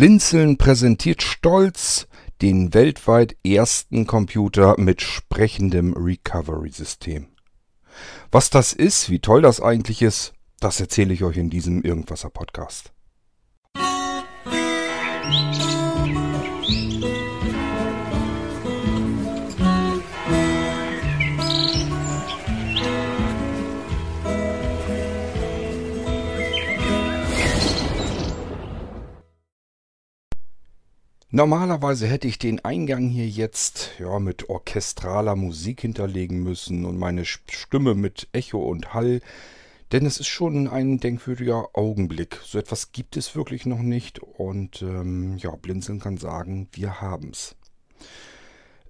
Blinzeln präsentiert stolz den weltweit ersten Computer mit sprechendem Recovery-System. Was das ist, wie toll das eigentlich ist, das erzähle ich euch in diesem Irgendwasser Podcast. Normalerweise hätte ich den Eingang hier jetzt ja, mit orchestraler Musik hinterlegen müssen und meine Stimme mit Echo und Hall, denn es ist schon ein denkwürdiger Augenblick. So etwas gibt es wirklich noch nicht und ähm, ja, Blinzeln kann sagen, wir haben's.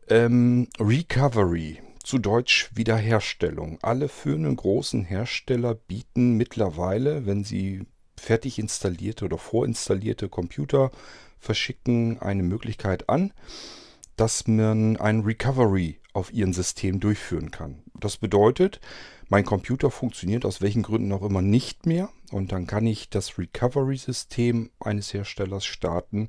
Ähm, Recovery, zu Deutsch Wiederherstellung. Alle führenden großen Hersteller bieten mittlerweile, wenn sie fertig installierte oder vorinstallierte Computer verschicken eine Möglichkeit an, dass man ein Recovery auf ihrem System durchführen kann. Das bedeutet, mein Computer funktioniert aus welchen Gründen auch immer nicht mehr und dann kann ich das Recovery-System eines Herstellers starten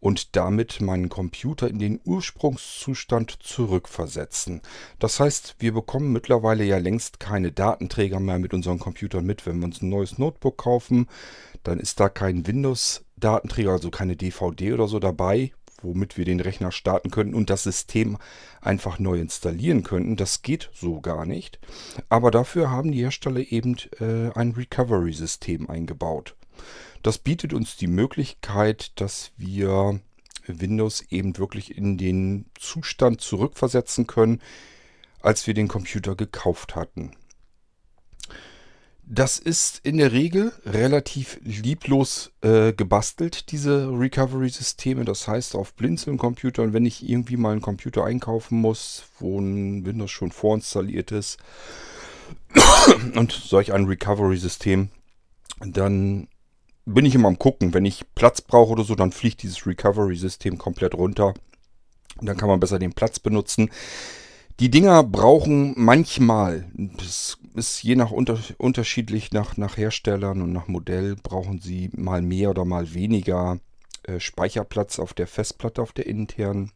und damit meinen Computer in den Ursprungszustand zurückversetzen. Das heißt, wir bekommen mittlerweile ja längst keine Datenträger mehr mit unseren Computern mit. Wenn wir uns ein neues Notebook kaufen, dann ist da kein Windows-Datenträger, also keine DVD oder so dabei, womit wir den Rechner starten könnten und das System einfach neu installieren könnten. Das geht so gar nicht. Aber dafür haben die Hersteller eben äh, ein Recovery-System eingebaut. Das bietet uns die Möglichkeit, dass wir Windows eben wirklich in den Zustand zurückversetzen können, als wir den Computer gekauft hatten. Das ist in der Regel relativ lieblos äh, gebastelt, diese Recovery-Systeme. Das heißt, auf Blinzeln-Computern, wenn ich irgendwie mal einen Computer einkaufen muss, wo ein Windows schon vorinstalliert ist und solch ein Recovery-System, dann bin ich immer am gucken. Wenn ich Platz brauche oder so, dann fliegt dieses Recovery-System komplett runter. Dann kann man besser den Platz benutzen. Die Dinger brauchen manchmal, das ist je nach unter, unterschiedlich nach, nach Herstellern und nach Modell, brauchen sie mal mehr oder mal weniger äh, Speicherplatz auf der Festplatte, auf der internen.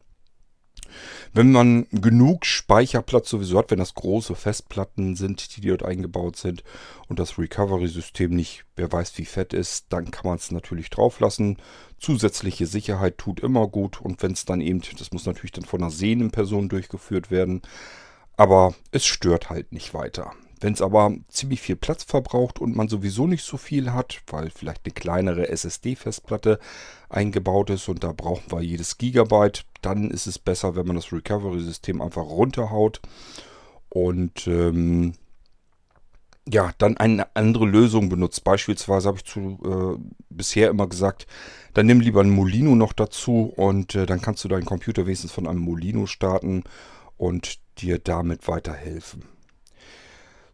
Wenn man genug Speicherplatz sowieso hat, wenn das große Festplatten sind, die dort eingebaut sind und das Recovery-System nicht, wer weiß wie fett ist, dann kann man es natürlich drauf lassen. Zusätzliche Sicherheit tut immer gut und wenn es dann eben, das muss natürlich dann von einer sehenden Person durchgeführt werden, aber es stört halt nicht weiter. Wenn es aber ziemlich viel Platz verbraucht und man sowieso nicht so viel hat, weil vielleicht eine kleinere SSD-Festplatte eingebaut ist und da brauchen wir jedes Gigabyte, dann ist es besser, wenn man das Recovery-System einfach runterhaut und ähm, ja, dann eine andere Lösung benutzt. Beispielsweise habe ich zu, äh, bisher immer gesagt, dann nimm lieber ein Molino noch dazu und äh, dann kannst du deinen Computer wenigstens von einem Molino starten und dir damit weiterhelfen.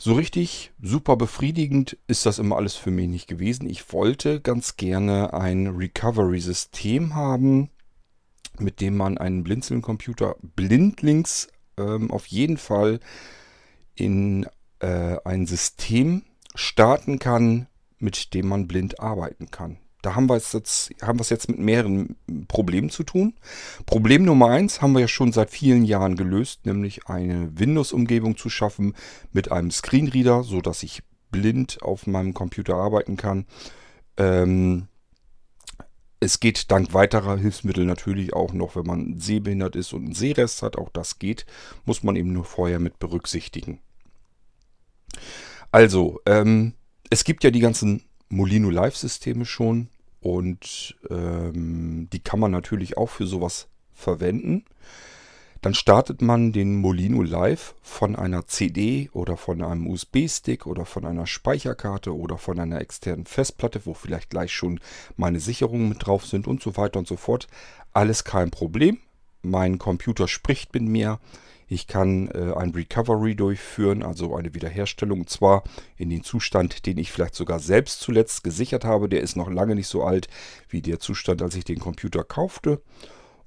So richtig super befriedigend ist das immer alles für mich nicht gewesen. Ich wollte ganz gerne ein Recovery-System haben, mit dem man einen Blinzeln-Computer blindlings ähm, auf jeden Fall in äh, ein System starten kann, mit dem man blind arbeiten kann. Da haben wir es jetzt, haben wir es jetzt mit mehreren Problemen zu tun. Problem Nummer eins haben wir ja schon seit vielen Jahren gelöst, nämlich eine Windows-Umgebung zu schaffen mit einem Screenreader, so dass ich blind auf meinem Computer arbeiten kann. Ähm, es geht dank weiterer Hilfsmittel natürlich auch noch, wenn man sehbehindert ist und einen Sehrest hat. Auch das geht, muss man eben nur vorher mit berücksichtigen. Also, ähm, es gibt ja die ganzen Molino Live-Systeme schon und ähm, die kann man natürlich auch für sowas verwenden. Dann startet man den Molino Live von einer CD oder von einem USB-Stick oder von einer Speicherkarte oder von einer externen Festplatte, wo vielleicht gleich schon meine Sicherungen mit drauf sind und so weiter und so fort. Alles kein Problem. Mein Computer spricht mit mir. Ich kann äh, ein Recovery durchführen, also eine Wiederherstellung, und zwar in den Zustand, den ich vielleicht sogar selbst zuletzt gesichert habe. Der ist noch lange nicht so alt wie der Zustand, als ich den Computer kaufte.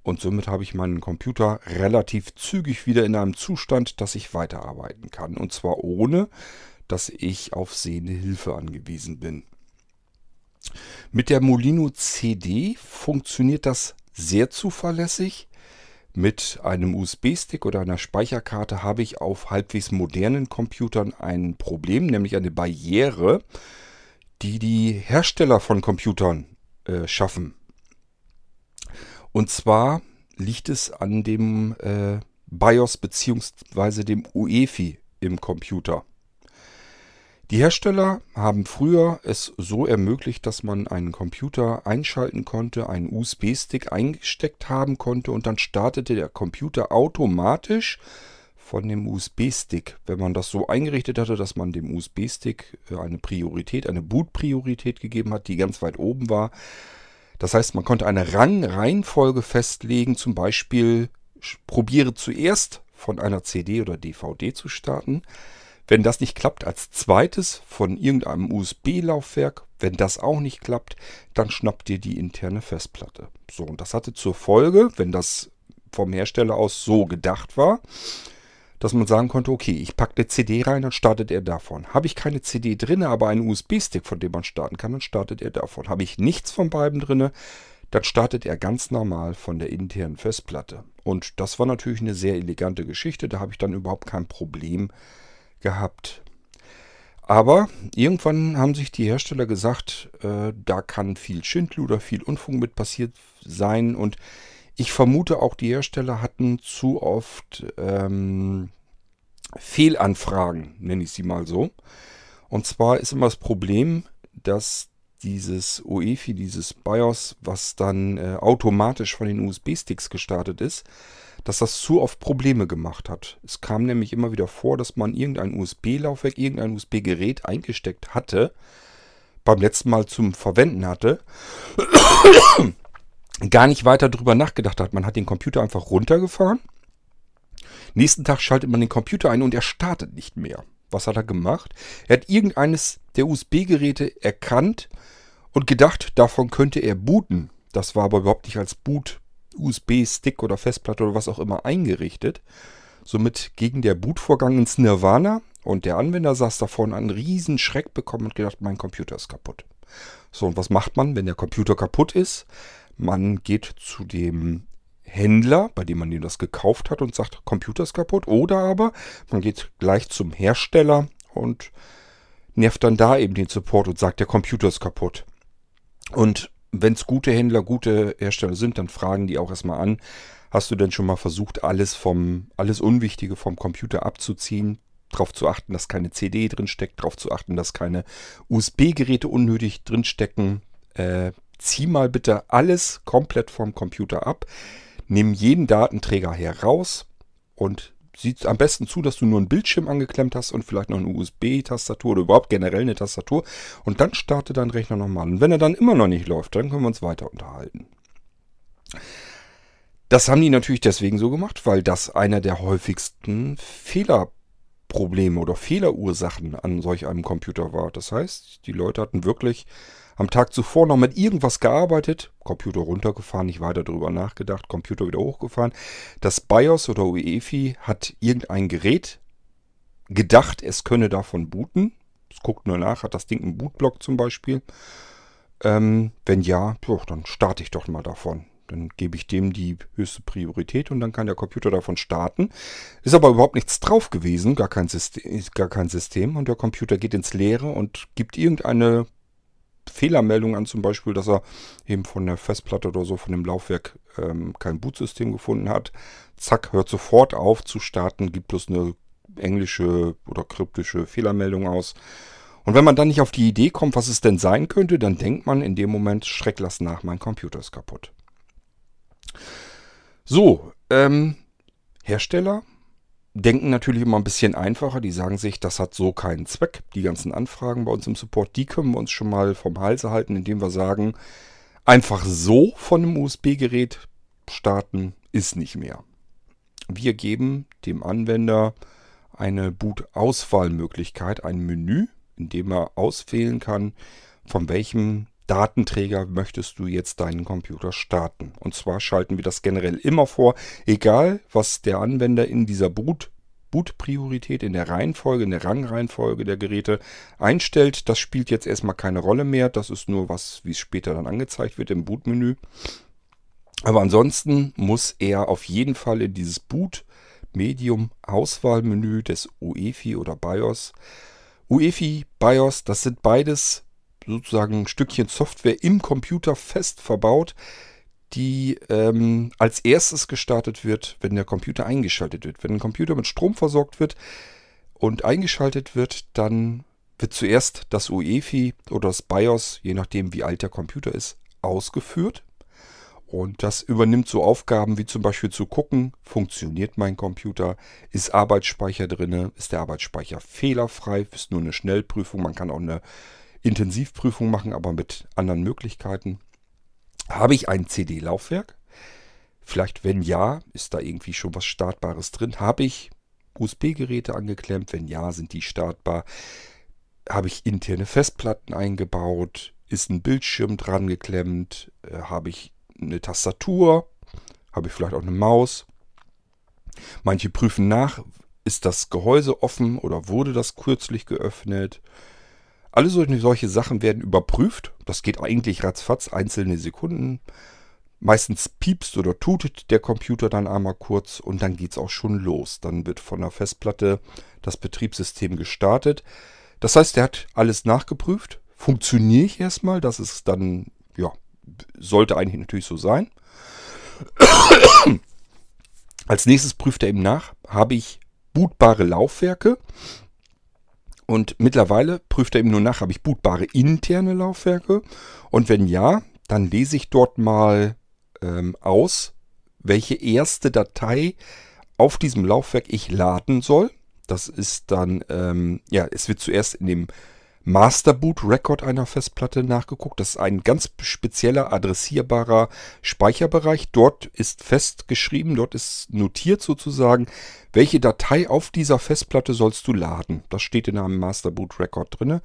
Und somit habe ich meinen Computer relativ zügig wieder in einem Zustand, dass ich weiterarbeiten kann. Und zwar ohne, dass ich auf sehende Hilfe angewiesen bin. Mit der Molino CD funktioniert das sehr zuverlässig. Mit einem USB-Stick oder einer Speicherkarte habe ich auf halbwegs modernen Computern ein Problem, nämlich eine Barriere, die die Hersteller von Computern äh, schaffen. Und zwar liegt es an dem äh, BIOS bzw. dem UEFI im Computer. Die Hersteller haben früher es so ermöglicht, dass man einen Computer einschalten konnte, einen USB-Stick eingesteckt haben konnte und dann startete der Computer automatisch von dem USB-Stick. Wenn man das so eingerichtet hatte, dass man dem USB-Stick äh, eine Priorität, eine Boot-Priorität gegeben hat, die ganz weit oben war. Das heißt, man konnte eine Rangreihenfolge festlegen, zum Beispiel probiere zuerst von einer CD oder DVD zu starten. Wenn das nicht klappt, als zweites von irgendeinem USB-Laufwerk. Wenn das auch nicht klappt, dann schnappt ihr die interne Festplatte. So, und das hatte zur Folge, wenn das vom Hersteller aus so gedacht war, dass man sagen konnte, okay, ich packe eine CD rein, dann startet er davon. Habe ich keine CD drin, aber einen USB-Stick, von dem man starten kann, dann startet er davon. Habe ich nichts von beiden drin, dann startet er ganz normal von der internen Festplatte. Und das war natürlich eine sehr elegante Geschichte, da habe ich dann überhaupt kein Problem gehabt. Aber irgendwann haben sich die Hersteller gesagt, äh, da kann viel Schindluder, viel Unfug mit passiert sein. Und ich vermute auch, die Hersteller hatten zu oft ähm, Fehlanfragen, nenne ich sie mal so. Und zwar ist immer das Problem, dass dieses UEFI, dieses BIOS, was dann äh, automatisch von den USB-Sticks gestartet ist, dass das zu oft Probleme gemacht hat. Es kam nämlich immer wieder vor, dass man irgendein USB-Laufwerk, irgendein USB-Gerät eingesteckt hatte, beim letzten Mal zum Verwenden hatte, gar nicht weiter drüber nachgedacht hat. Man hat den Computer einfach runtergefahren. Nächsten Tag schaltet man den Computer ein und er startet nicht mehr. Was hat er gemacht? Er hat irgendeines der USB-Geräte erkannt und gedacht, davon könnte er booten. Das war aber überhaupt nicht als Boot USB-Stick oder Festplatte oder was auch immer eingerichtet. Somit ging der Bootvorgang ins Nirvana und der Anwender saß davon einen riesen Schreck bekommen und gedacht, mein Computer ist kaputt. So, und was macht man, wenn der Computer kaputt ist? Man geht zu dem Händler, bei dem man ihm das gekauft hat und sagt, Computer ist kaputt. Oder aber man geht gleich zum Hersteller und nervt dann da eben den Support und sagt, der Computer ist kaputt. Und wenn es gute Händler, gute Hersteller sind, dann fragen die auch erstmal an, hast du denn schon mal versucht, alles vom, alles Unwichtige vom Computer abzuziehen? Darauf zu achten, dass keine CD drin steckt, darauf zu achten, dass keine USB-Geräte unnötig drin stecken. Äh, zieh mal bitte alles komplett vom Computer ab. Nimm jeden Datenträger heraus und sieht am besten zu, dass du nur einen Bildschirm angeklemmt hast und vielleicht noch eine USB-Tastatur oder überhaupt generell eine Tastatur. Und dann starte dein Rechner nochmal. Und wenn er dann immer noch nicht läuft, dann können wir uns weiter unterhalten. Das haben die natürlich deswegen so gemacht, weil das einer der häufigsten Fehlerprobleme oder Fehlerursachen an solch einem Computer war. Das heißt, die Leute hatten wirklich am Tag zuvor noch mit irgendwas gearbeitet, Computer runtergefahren, nicht weiter darüber nachgedacht, Computer wieder hochgefahren. Das BIOS oder UEFI hat irgendein Gerät gedacht, es könne davon booten. Es guckt nur nach, hat das Ding einen Bootblock zum Beispiel. Ähm, wenn ja, dann starte ich doch mal davon. Dann gebe ich dem die höchste Priorität und dann kann der Computer davon starten. Ist aber überhaupt nichts drauf gewesen, gar kein System, gar kein System. Und der Computer geht ins Leere und gibt irgendeine Fehlermeldung an, zum Beispiel, dass er eben von der Festplatte oder so, von dem Laufwerk ähm, kein Bootsystem gefunden hat. Zack, hört sofort auf zu starten, gibt bloß eine englische oder kryptische Fehlermeldung aus. Und wenn man dann nicht auf die Idee kommt, was es denn sein könnte, dann denkt man in dem Moment, Schreck lass nach, mein Computer ist kaputt. So, ähm, Hersteller denken natürlich immer ein bisschen einfacher. Die sagen sich, das hat so keinen Zweck. Die ganzen Anfragen bei uns im Support, die können wir uns schon mal vom Halse halten, indem wir sagen, einfach so von einem USB-Gerät starten ist nicht mehr. Wir geben dem Anwender eine Boot-Auswahlmöglichkeit, ein Menü, in dem er auswählen kann, von welchem Datenträger möchtest du jetzt deinen Computer starten. Und zwar schalten wir das generell immer vor, egal was der Anwender in dieser Boot Bootpriorität in der Reihenfolge, in der Rangreihenfolge der Geräte einstellt. Das spielt jetzt erstmal keine Rolle mehr. Das ist nur was, wie es später dann angezeigt wird im Bootmenü. Aber ansonsten muss er auf jeden Fall in dieses Boot Medium Auswahlmenü des UEFI oder BIOS. UEFI, BIOS, das sind beides sozusagen ein Stückchen Software im Computer fest verbaut, die ähm, als erstes gestartet wird, wenn der Computer eingeschaltet wird. Wenn ein Computer mit Strom versorgt wird und eingeschaltet wird, dann wird zuerst das UEFI oder das BIOS, je nachdem wie alt der Computer ist, ausgeführt. Und das übernimmt so Aufgaben wie zum Beispiel zu gucken, funktioniert mein Computer, ist Arbeitsspeicher drin, ist der Arbeitsspeicher fehlerfrei, ist nur eine Schnellprüfung, man kann auch eine Intensivprüfung machen, aber mit anderen Möglichkeiten. Habe ich ein CD-Laufwerk? Vielleicht, wenn ja, ist da irgendwie schon was Startbares drin. Habe ich USB-Geräte angeklemmt? Wenn ja, sind die startbar. Habe ich interne Festplatten eingebaut? Ist ein Bildschirm dran geklemmt? Äh, habe ich eine Tastatur? Habe ich vielleicht auch eine Maus? Manche prüfen nach, ist das Gehäuse offen oder wurde das kürzlich geöffnet? Alle solche, solche Sachen werden überprüft. Das geht eigentlich ratzfatz, einzelne Sekunden. Meistens piepst oder tutet der Computer dann einmal kurz und dann geht es auch schon los. Dann wird von der Festplatte das Betriebssystem gestartet. Das heißt, er hat alles nachgeprüft. Funktioniere ich erstmal, das ist dann, ja, sollte eigentlich natürlich so sein. Als nächstes prüft er eben nach, habe ich bootbare Laufwerke. Und mittlerweile prüft er eben nur nach, habe ich bootbare interne Laufwerke. Und wenn ja, dann lese ich dort mal ähm, aus, welche erste Datei auf diesem Laufwerk ich laden soll. Das ist dann, ähm, ja, es wird zuerst in dem Master Boot Record einer Festplatte nachgeguckt. Das ist ein ganz spezieller adressierbarer Speicherbereich. Dort ist festgeschrieben, dort ist notiert sozusagen, welche Datei auf dieser Festplatte sollst du laden. Das steht in einem Master Boot Record drin.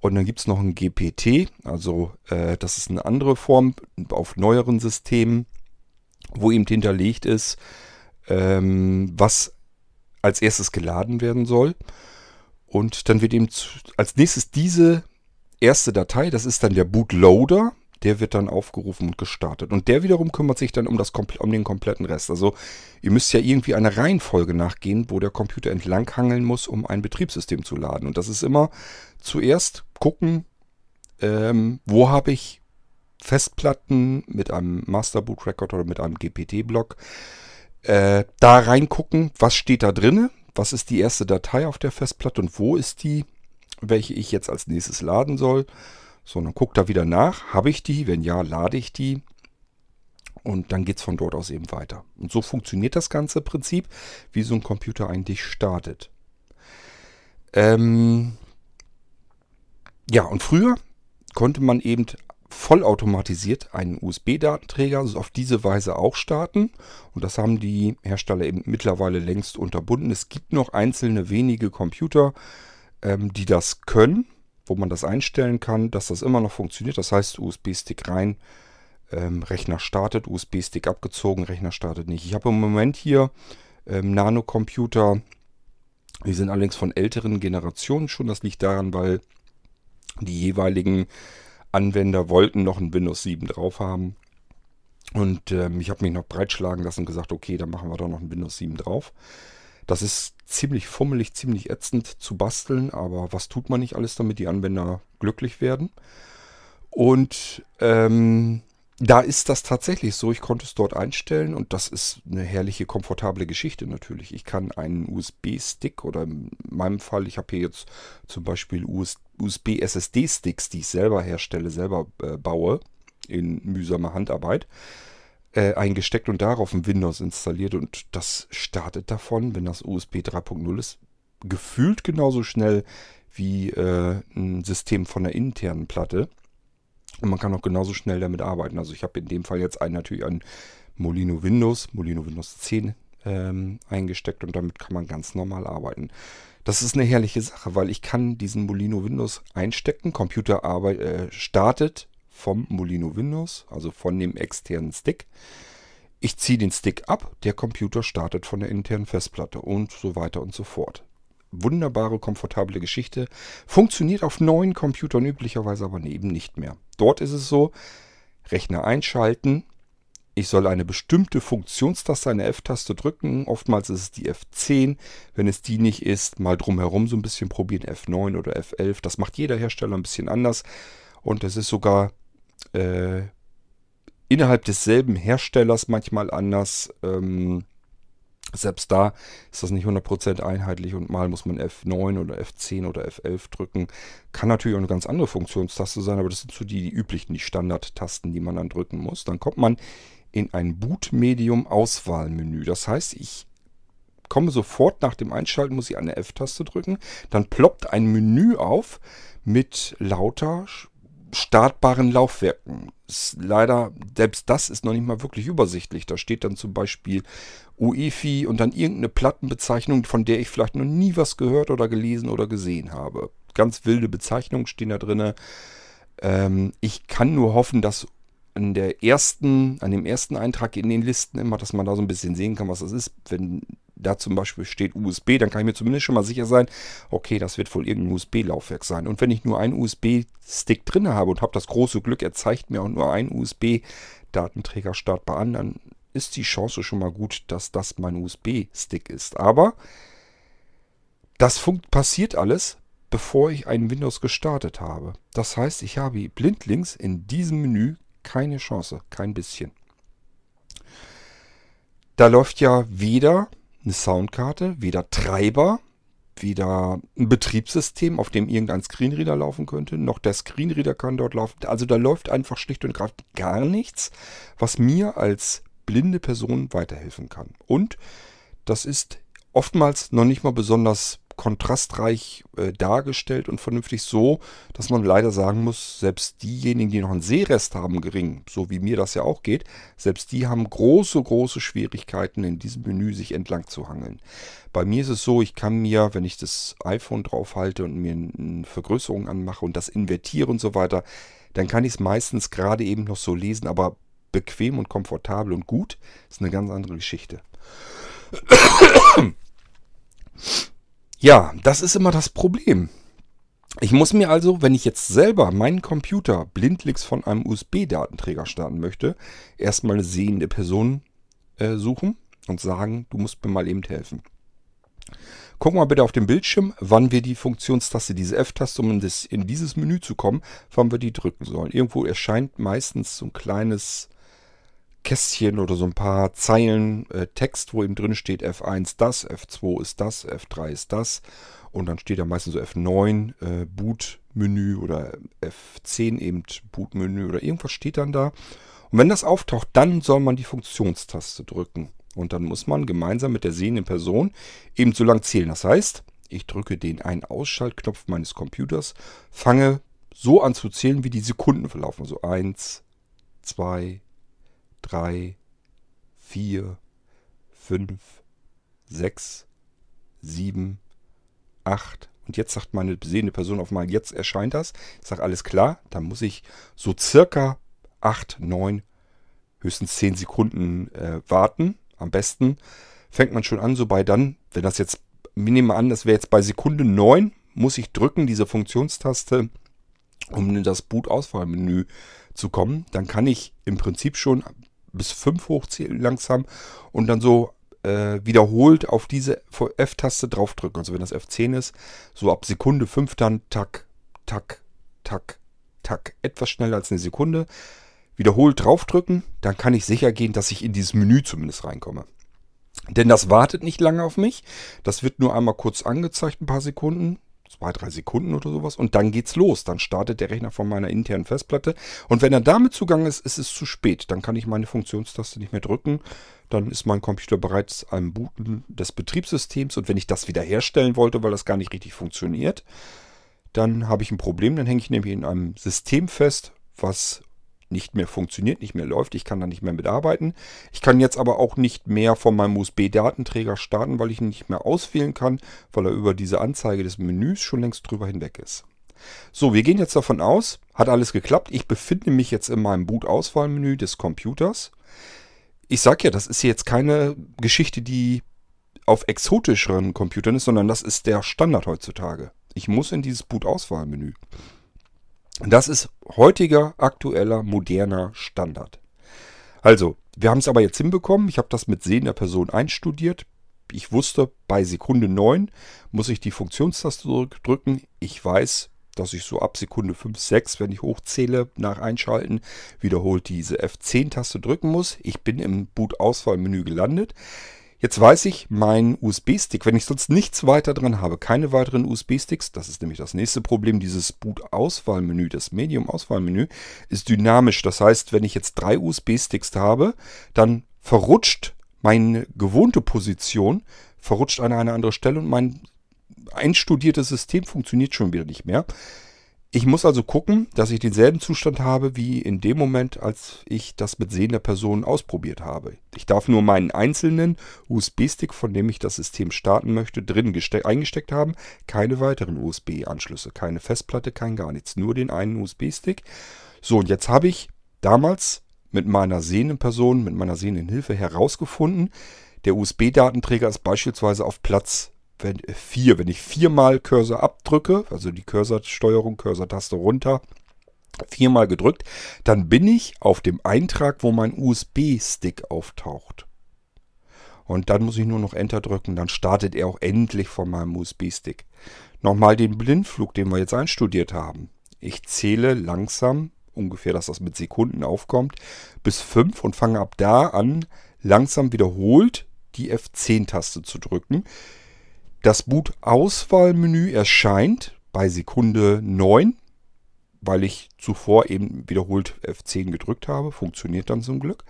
Und dann gibt es noch ein GPT, also äh, das ist eine andere Form auf neueren Systemen, wo eben hinterlegt ist, ähm, was als erstes geladen werden soll. Und dann wird eben als nächstes diese erste Datei, das ist dann der Bootloader, der wird dann aufgerufen und gestartet. Und der wiederum kümmert sich dann um, das, um den kompletten Rest. Also ihr müsst ja irgendwie eine Reihenfolge nachgehen, wo der Computer entlanghangeln muss, um ein Betriebssystem zu laden. Und das ist immer zuerst gucken, ähm, wo habe ich Festplatten mit einem Master Boot Record oder mit einem GPT-Block. Äh, da reingucken, was steht da drin, was ist die erste Datei auf der Festplatte und wo ist die, welche ich jetzt als nächstes laden soll. So, dann guckt da wieder nach, habe ich die, wenn ja, lade ich die und dann geht es von dort aus eben weiter. Und so funktioniert das ganze Prinzip, wie so ein Computer eigentlich startet. Ähm ja, und früher konnte man eben vollautomatisiert einen USB-Datenträger auf diese Weise auch starten. Und das haben die Hersteller eben mittlerweile längst unterbunden. Es gibt noch einzelne wenige Computer, ähm, die das können, wo man das einstellen kann, dass das immer noch funktioniert. Das heißt, USB-Stick rein, ähm, Rechner startet, USB-Stick abgezogen, Rechner startet nicht. Ich habe im Moment hier ähm, Nano-Computer, die sind allerdings von älteren Generationen schon. Das liegt daran, weil die jeweiligen Anwender wollten noch ein Windows 7 drauf haben. Und ähm, ich habe mich noch breitschlagen lassen und gesagt, okay, dann machen wir doch noch ein Windows 7 drauf. Das ist ziemlich fummelig, ziemlich ätzend zu basteln, aber was tut man nicht alles, damit die Anwender glücklich werden? Und ähm, da ist das tatsächlich so. Ich konnte es dort einstellen und das ist eine herrliche, komfortable Geschichte natürlich. Ich kann einen USB-Stick oder in meinem Fall, ich habe hier jetzt zum Beispiel USB-SSD-Sticks, die ich selber herstelle, selber äh, baue, in mühsamer Handarbeit, äh, eingesteckt und darauf ein Windows installiert und das startet davon, wenn das USB 3.0 ist, gefühlt genauso schnell wie äh, ein System von der internen Platte. Und man kann auch genauso schnell damit arbeiten. Also ich habe in dem Fall jetzt einen, natürlich ein Molino Windows, Molino Windows 10 ähm, eingesteckt und damit kann man ganz normal arbeiten. Das ist eine herrliche Sache, weil ich kann diesen Molino Windows einstecken. Computer arbeit, äh, startet vom Molino Windows, also von dem externen Stick. Ich ziehe den Stick ab, der Computer startet von der internen Festplatte und so weiter und so fort. Wunderbare, komfortable Geschichte. Funktioniert auf neuen Computern üblicherweise aber eben nicht mehr. Dort ist es so, Rechner einschalten, ich soll eine bestimmte Funktionstaste, eine F-Taste drücken. Oftmals ist es die F10. Wenn es die nicht ist, mal drumherum so ein bisschen probieren, F9 oder F11. Das macht jeder Hersteller ein bisschen anders. Und es ist sogar äh, innerhalb desselben Herstellers manchmal anders. Ähm, selbst da ist das nicht 100% einheitlich und mal muss man F9 oder F10 oder F11 drücken. Kann natürlich auch eine ganz andere Funktionstaste sein, aber das sind so die, die üblichen, die Standardtasten, die man dann drücken muss. Dann kommt man in ein Bootmedium-Auswahlmenü. Das heißt, ich komme sofort nach dem Einschalten, muss ich eine F-Taste drücken. Dann ploppt ein Menü auf mit lauter startbaren Laufwerken. Leider, selbst das ist noch nicht mal wirklich übersichtlich. Da steht dann zum Beispiel UEFI und dann irgendeine Plattenbezeichnung, von der ich vielleicht noch nie was gehört oder gelesen oder gesehen habe. Ganz wilde Bezeichnungen stehen da drin. Ähm, ich kann nur hoffen, dass an der ersten, an dem ersten Eintrag in den Listen immer, dass man da so ein bisschen sehen kann, was das ist. Wenn da zum Beispiel steht USB, dann kann ich mir zumindest schon mal sicher sein, okay, das wird wohl irgendein USB-Laufwerk sein. Und wenn ich nur einen USB-Stick drin habe und habe das große Glück, er zeigt mir auch nur einen USB-Datenträger startbar an, dann ist die Chance schon mal gut, dass das mein USB-Stick ist. Aber das passiert alles, bevor ich einen Windows gestartet habe. Das heißt, ich habe blindlings in diesem Menü keine Chance, kein bisschen. Da läuft ja weder eine Soundkarte, weder Treiber, weder ein Betriebssystem, auf dem irgendein Screenreader laufen könnte, noch der Screenreader kann dort laufen. Also da läuft einfach schlicht und ergreifend gar nichts, was mir als blinde Person weiterhelfen kann. Und das ist oftmals noch nicht mal besonders kontrastreich äh, dargestellt und vernünftig so, dass man leider sagen muss, selbst diejenigen, die noch einen Sehrest haben, gering, so wie mir das ja auch geht, selbst die haben große, große Schwierigkeiten in diesem Menü sich entlang zu hangeln. Bei mir ist es so, ich kann mir, wenn ich das iPhone drauf halte und mir eine Vergrößerung anmache und das invertiere und so weiter, dann kann ich es meistens gerade eben noch so lesen, aber bequem und komfortabel und gut ist eine ganz andere Geschichte. Ja, das ist immer das Problem. Ich muss mir also, wenn ich jetzt selber meinen Computer blindlings von einem USB-Datenträger starten möchte, erstmal eine sehende Person äh, suchen und sagen, du musst mir mal eben helfen. Guck mal bitte auf dem Bildschirm, wann wir die Funktionstaste, diese F-Taste, um in, dieses Menü zu kommen, wann wir die drücken sollen. Irgendwo erscheint meistens so ein kleines Kästchen oder so ein paar Zeilen äh, Text, wo eben drin steht F1 das, F2 ist das, F3 ist das. Und dann steht da meistens so F9 äh, Boot-Menü oder F10 eben Boot-Menü oder irgendwas steht dann da. Und wenn das auftaucht, dann soll man die Funktionstaste drücken. Und dann muss man gemeinsam mit der sehenden Person eben so lang zählen. Das heißt, ich drücke den Ein-Ausschaltknopf meines Computers, fange so an zu zählen, wie die Sekunden verlaufen. So 1, 2, 3, 4, 5, 6, 7, 8. Und jetzt sagt meine sehende Person auf einmal, jetzt erscheint das. Ich sage, alles klar, dann muss ich so circa 8, 9, höchstens 10 Sekunden äh, warten. Am besten fängt man schon an, so bei dann, wenn das jetzt, nehmen wir an, das wäre jetzt bei Sekunde 9, muss ich drücken, diese Funktionstaste, um in das Boot-Auswahlmenü zu kommen. Dann kann ich im Prinzip schon bis 5 hochzählen langsam und dann so äh, wiederholt auf diese F-Taste draufdrücken. Also wenn das F10 ist, so ab Sekunde 5 dann tack, tack, tack, tack. Etwas schneller als eine Sekunde. Wiederholt draufdrücken, dann kann ich sicher gehen, dass ich in dieses Menü zumindest reinkomme. Denn das wartet nicht lange auf mich. Das wird nur einmal kurz angezeigt, ein paar Sekunden zwei, drei Sekunden oder sowas und dann geht's los. Dann startet der Rechner von meiner internen Festplatte und wenn er damit zugange ist, ist es zu spät. Dann kann ich meine Funktionstaste nicht mehr drücken. Dann ist mein Computer bereits am Booten des Betriebssystems und wenn ich das wiederherstellen wollte, weil das gar nicht richtig funktioniert, dann habe ich ein Problem. Dann hänge ich nämlich in einem System fest, was nicht mehr funktioniert, nicht mehr läuft. Ich kann da nicht mehr mitarbeiten. Ich kann jetzt aber auch nicht mehr von meinem USB-Datenträger starten, weil ich ihn nicht mehr auswählen kann, weil er über diese Anzeige des Menüs schon längst drüber hinweg ist. So, wir gehen jetzt davon aus, hat alles geklappt. Ich befinde mich jetzt in meinem Boot-Auswahlmenü des Computers. ich sag ja, das ist jetzt keine Geschichte, die auf exotischeren Computern ist, sondern das ist der Standard heutzutage. Ich muss in dieses Boot-Auswahlmenü. Das ist heutiger, aktueller, moderner Standard. Also, wir haben es aber jetzt hinbekommen. Ich habe das mit sehender Person einstudiert. Ich wusste, bei Sekunde 9 muss ich die Funktionstaste drücken. Ich weiß, dass ich so ab Sekunde 5, 6, wenn ich hochzähle, nach Einschalten wiederholt diese F10-Taste drücken muss. Ich bin im Boot-Auswahlmenü gelandet. Jetzt weiß ich, mein USB-Stick, wenn ich sonst nichts weiter dran habe, keine weiteren USB-Sticks, das ist nämlich das nächste Problem, dieses Boot-Auswahlmenü, das Medium-Auswahlmenü, ist dynamisch. Das heißt, wenn ich jetzt drei USB-Sticks habe, dann verrutscht meine gewohnte Position, verrutscht an eine andere Stelle und mein einstudiertes System funktioniert schon wieder nicht mehr. Ich muss also gucken, dass ich denselben Zustand habe wie in dem Moment, als ich das mit sehender Person ausprobiert habe. Ich darf nur meinen einzelnen USB-Stick, von dem ich das System starten möchte, drin eingesteckt haben. Keine weiteren USB-Anschlüsse, keine Festplatte, kein gar nichts. Nur den einen USB-Stick. So, und jetzt habe ich damals mit meiner sehenden Person, mit meiner sehenden Hilfe herausgefunden, der USB-Datenträger ist beispielsweise auf Platz wenn, 4. Wenn ich viermal Cursor abdrücke, also die Cursor-Steuerung, Cursor-Taste runter, viermal gedrückt, dann bin ich auf dem Eintrag, wo mein USB-Stick auftaucht. Und dann muss ich nur noch Enter drücken, dann startet er auch endlich von meinem USB-Stick. Nochmal den Blindflug, den wir jetzt einstudiert haben. Ich zähle langsam, ungefähr, dass das mit Sekunden aufkommt, bis 5 und fange ab da an, langsam wiederholt die F10-Taste zu drücken. Das Boot-Auswahlmenü erscheint bei Sekunde 9, weil ich zuvor eben wiederholt F10 gedrückt habe. Funktioniert dann zum Glück.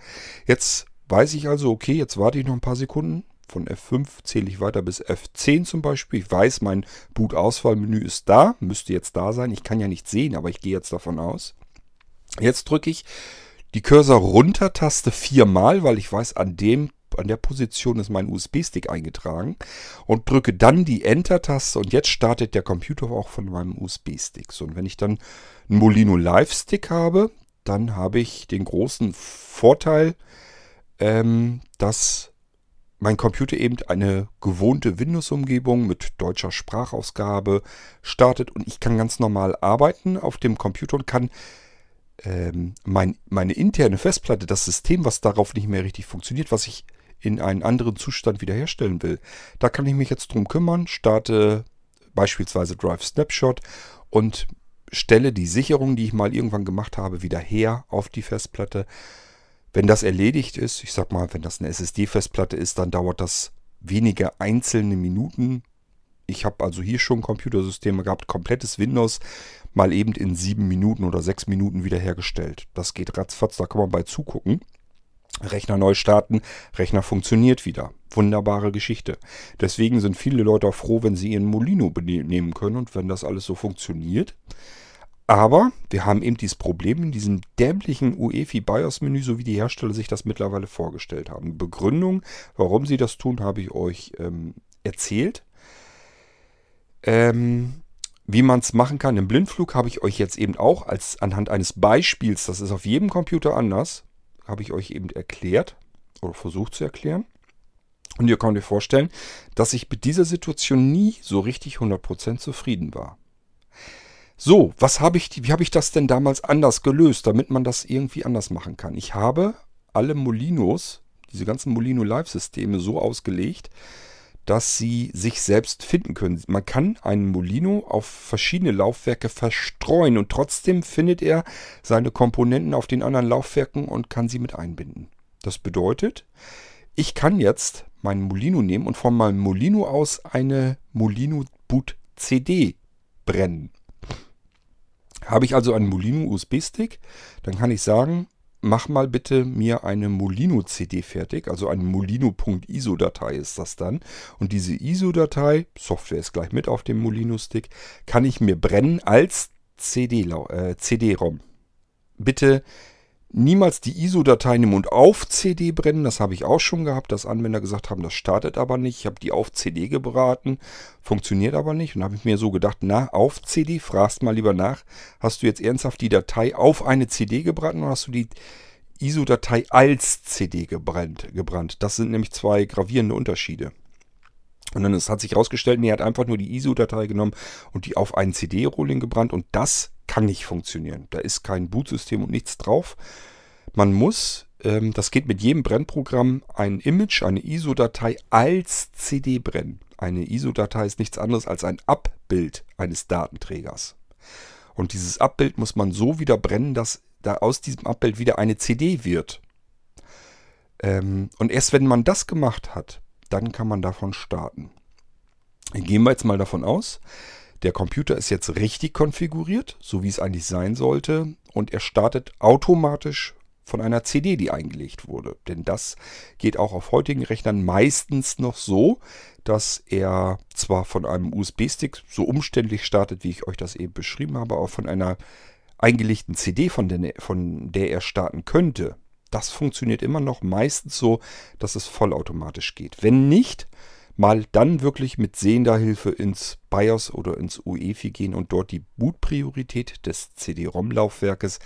Jetzt weiß ich also, okay, jetzt warte ich noch ein paar Sekunden. Von F5 zähle ich weiter bis F10 zum Beispiel. Ich weiß, mein Boot-Auswahlmenü ist da, müsste jetzt da sein. Ich kann ja nicht sehen, aber ich gehe jetzt davon aus. Jetzt drücke ich die Cursor-Runter-Taste viermal, weil ich weiß, an dem an der Position ist mein USB-Stick eingetragen und drücke dann die Enter-Taste und jetzt startet der Computer auch von meinem USB-Stick. So, und wenn ich dann einen Molino Live-Stick habe, dann habe ich den großen Vorteil, ähm, dass mein Computer eben eine gewohnte Windows-Umgebung mit deutscher Sprachausgabe startet und ich kann ganz normal arbeiten auf dem Computer und kann ähm, mein, meine interne Festplatte, das System, was darauf nicht mehr richtig funktioniert, was ich in einen anderen Zustand wiederherstellen will. Da kann ich mich jetzt drum kümmern, starte beispielsweise Drive Snapshot und stelle die Sicherung, die ich mal irgendwann gemacht habe, wieder her auf die Festplatte. Wenn das erledigt ist, ich sag mal, wenn das eine SSD-Festplatte ist, dann dauert das wenige einzelne Minuten. Ich habe also hier schon Computersysteme gehabt, komplettes Windows mal eben in sieben Minuten oder sechs Minuten wiederhergestellt. Das geht ratzfatz, da kann man bei zugucken. Rechner neu starten, Rechner funktioniert wieder. Wunderbare Geschichte. Deswegen sind viele Leute auch froh, wenn sie ihren Molino nehmen können und wenn das alles so funktioniert. Aber wir haben eben dieses Problem in diesem dämlichen UEFI BIOS Menü, so wie die Hersteller sich das mittlerweile vorgestellt haben. Begründung, warum sie das tun, habe ich euch ähm, erzählt. Ähm, wie man es machen kann im Blindflug, habe ich euch jetzt eben auch als anhand eines Beispiels, das ist auf jedem Computer anders, habe ich euch eben erklärt oder versucht zu erklären. Und ihr könnt euch vorstellen, dass ich mit dieser Situation nie so richtig 100% zufrieden war. So, was habe ich, wie habe ich das denn damals anders gelöst, damit man das irgendwie anders machen kann? Ich habe alle Molinos, diese ganzen Molino Live-Systeme so ausgelegt, dass sie sich selbst finden können. Man kann einen Molino auf verschiedene Laufwerke verstreuen und trotzdem findet er seine Komponenten auf den anderen Laufwerken und kann sie mit einbinden. Das bedeutet, ich kann jetzt meinen Molino nehmen und von meinem Molino aus eine Molino Boot CD brennen. Habe ich also einen Molino USB-Stick, dann kann ich sagen, mach mal bitte mir eine Molino-CD fertig. Also eine Molino.iso-Datei ist das dann. Und diese ISO-Datei, Software ist gleich mit auf dem Molino-Stick, kann ich mir brennen als CD-ROM. Äh, CD bitte niemals die ISO-Datei nehmen und auf CD brennen. Das habe ich auch schon gehabt, dass Anwender gesagt haben, das startet aber nicht. Ich habe die auf CD gebraten, funktioniert aber nicht. Und habe ich mir so gedacht, na, auf CD, fragst mal lieber nach, hast du jetzt ernsthaft die Datei auf eine CD gebraten oder hast du die ISO-Datei als CD gebrannt, gebrannt. Das sind nämlich zwei gravierende Unterschiede. Und dann ist, hat sich herausgestellt, er hat einfach nur die ISO-Datei genommen und die auf einen CD-Rolling gebrannt und das kann nicht funktionieren. Da ist kein Bootsystem und nichts drauf. Man muss, ähm, das geht mit jedem Brennprogramm, ein Image, eine ISO-Datei als CD brennen. Eine ISO-Datei ist nichts anderes als ein Abbild eines Datenträgers. Und dieses Abbild muss man so wieder brennen, dass da aus diesem Abbild wieder eine CD wird. Ähm, und erst wenn man das gemacht hat, dann kann man davon starten. Gehen wir jetzt mal davon aus, der Computer ist jetzt richtig konfiguriert, so wie es eigentlich sein sollte, und er startet automatisch von einer CD, die eingelegt wurde. Denn das geht auch auf heutigen Rechnern meistens noch so, dass er zwar von einem USB-Stick so umständlich startet, wie ich euch das eben beschrieben habe, aber von einer eingelegten CD, von der, von der er starten könnte. Das funktioniert immer noch meistens so, dass es vollautomatisch geht. Wenn nicht, mal dann wirklich mit sehender Hilfe ins BIOS oder ins UEFI gehen und dort die Bootpriorität des CD-ROM-Laufwerkes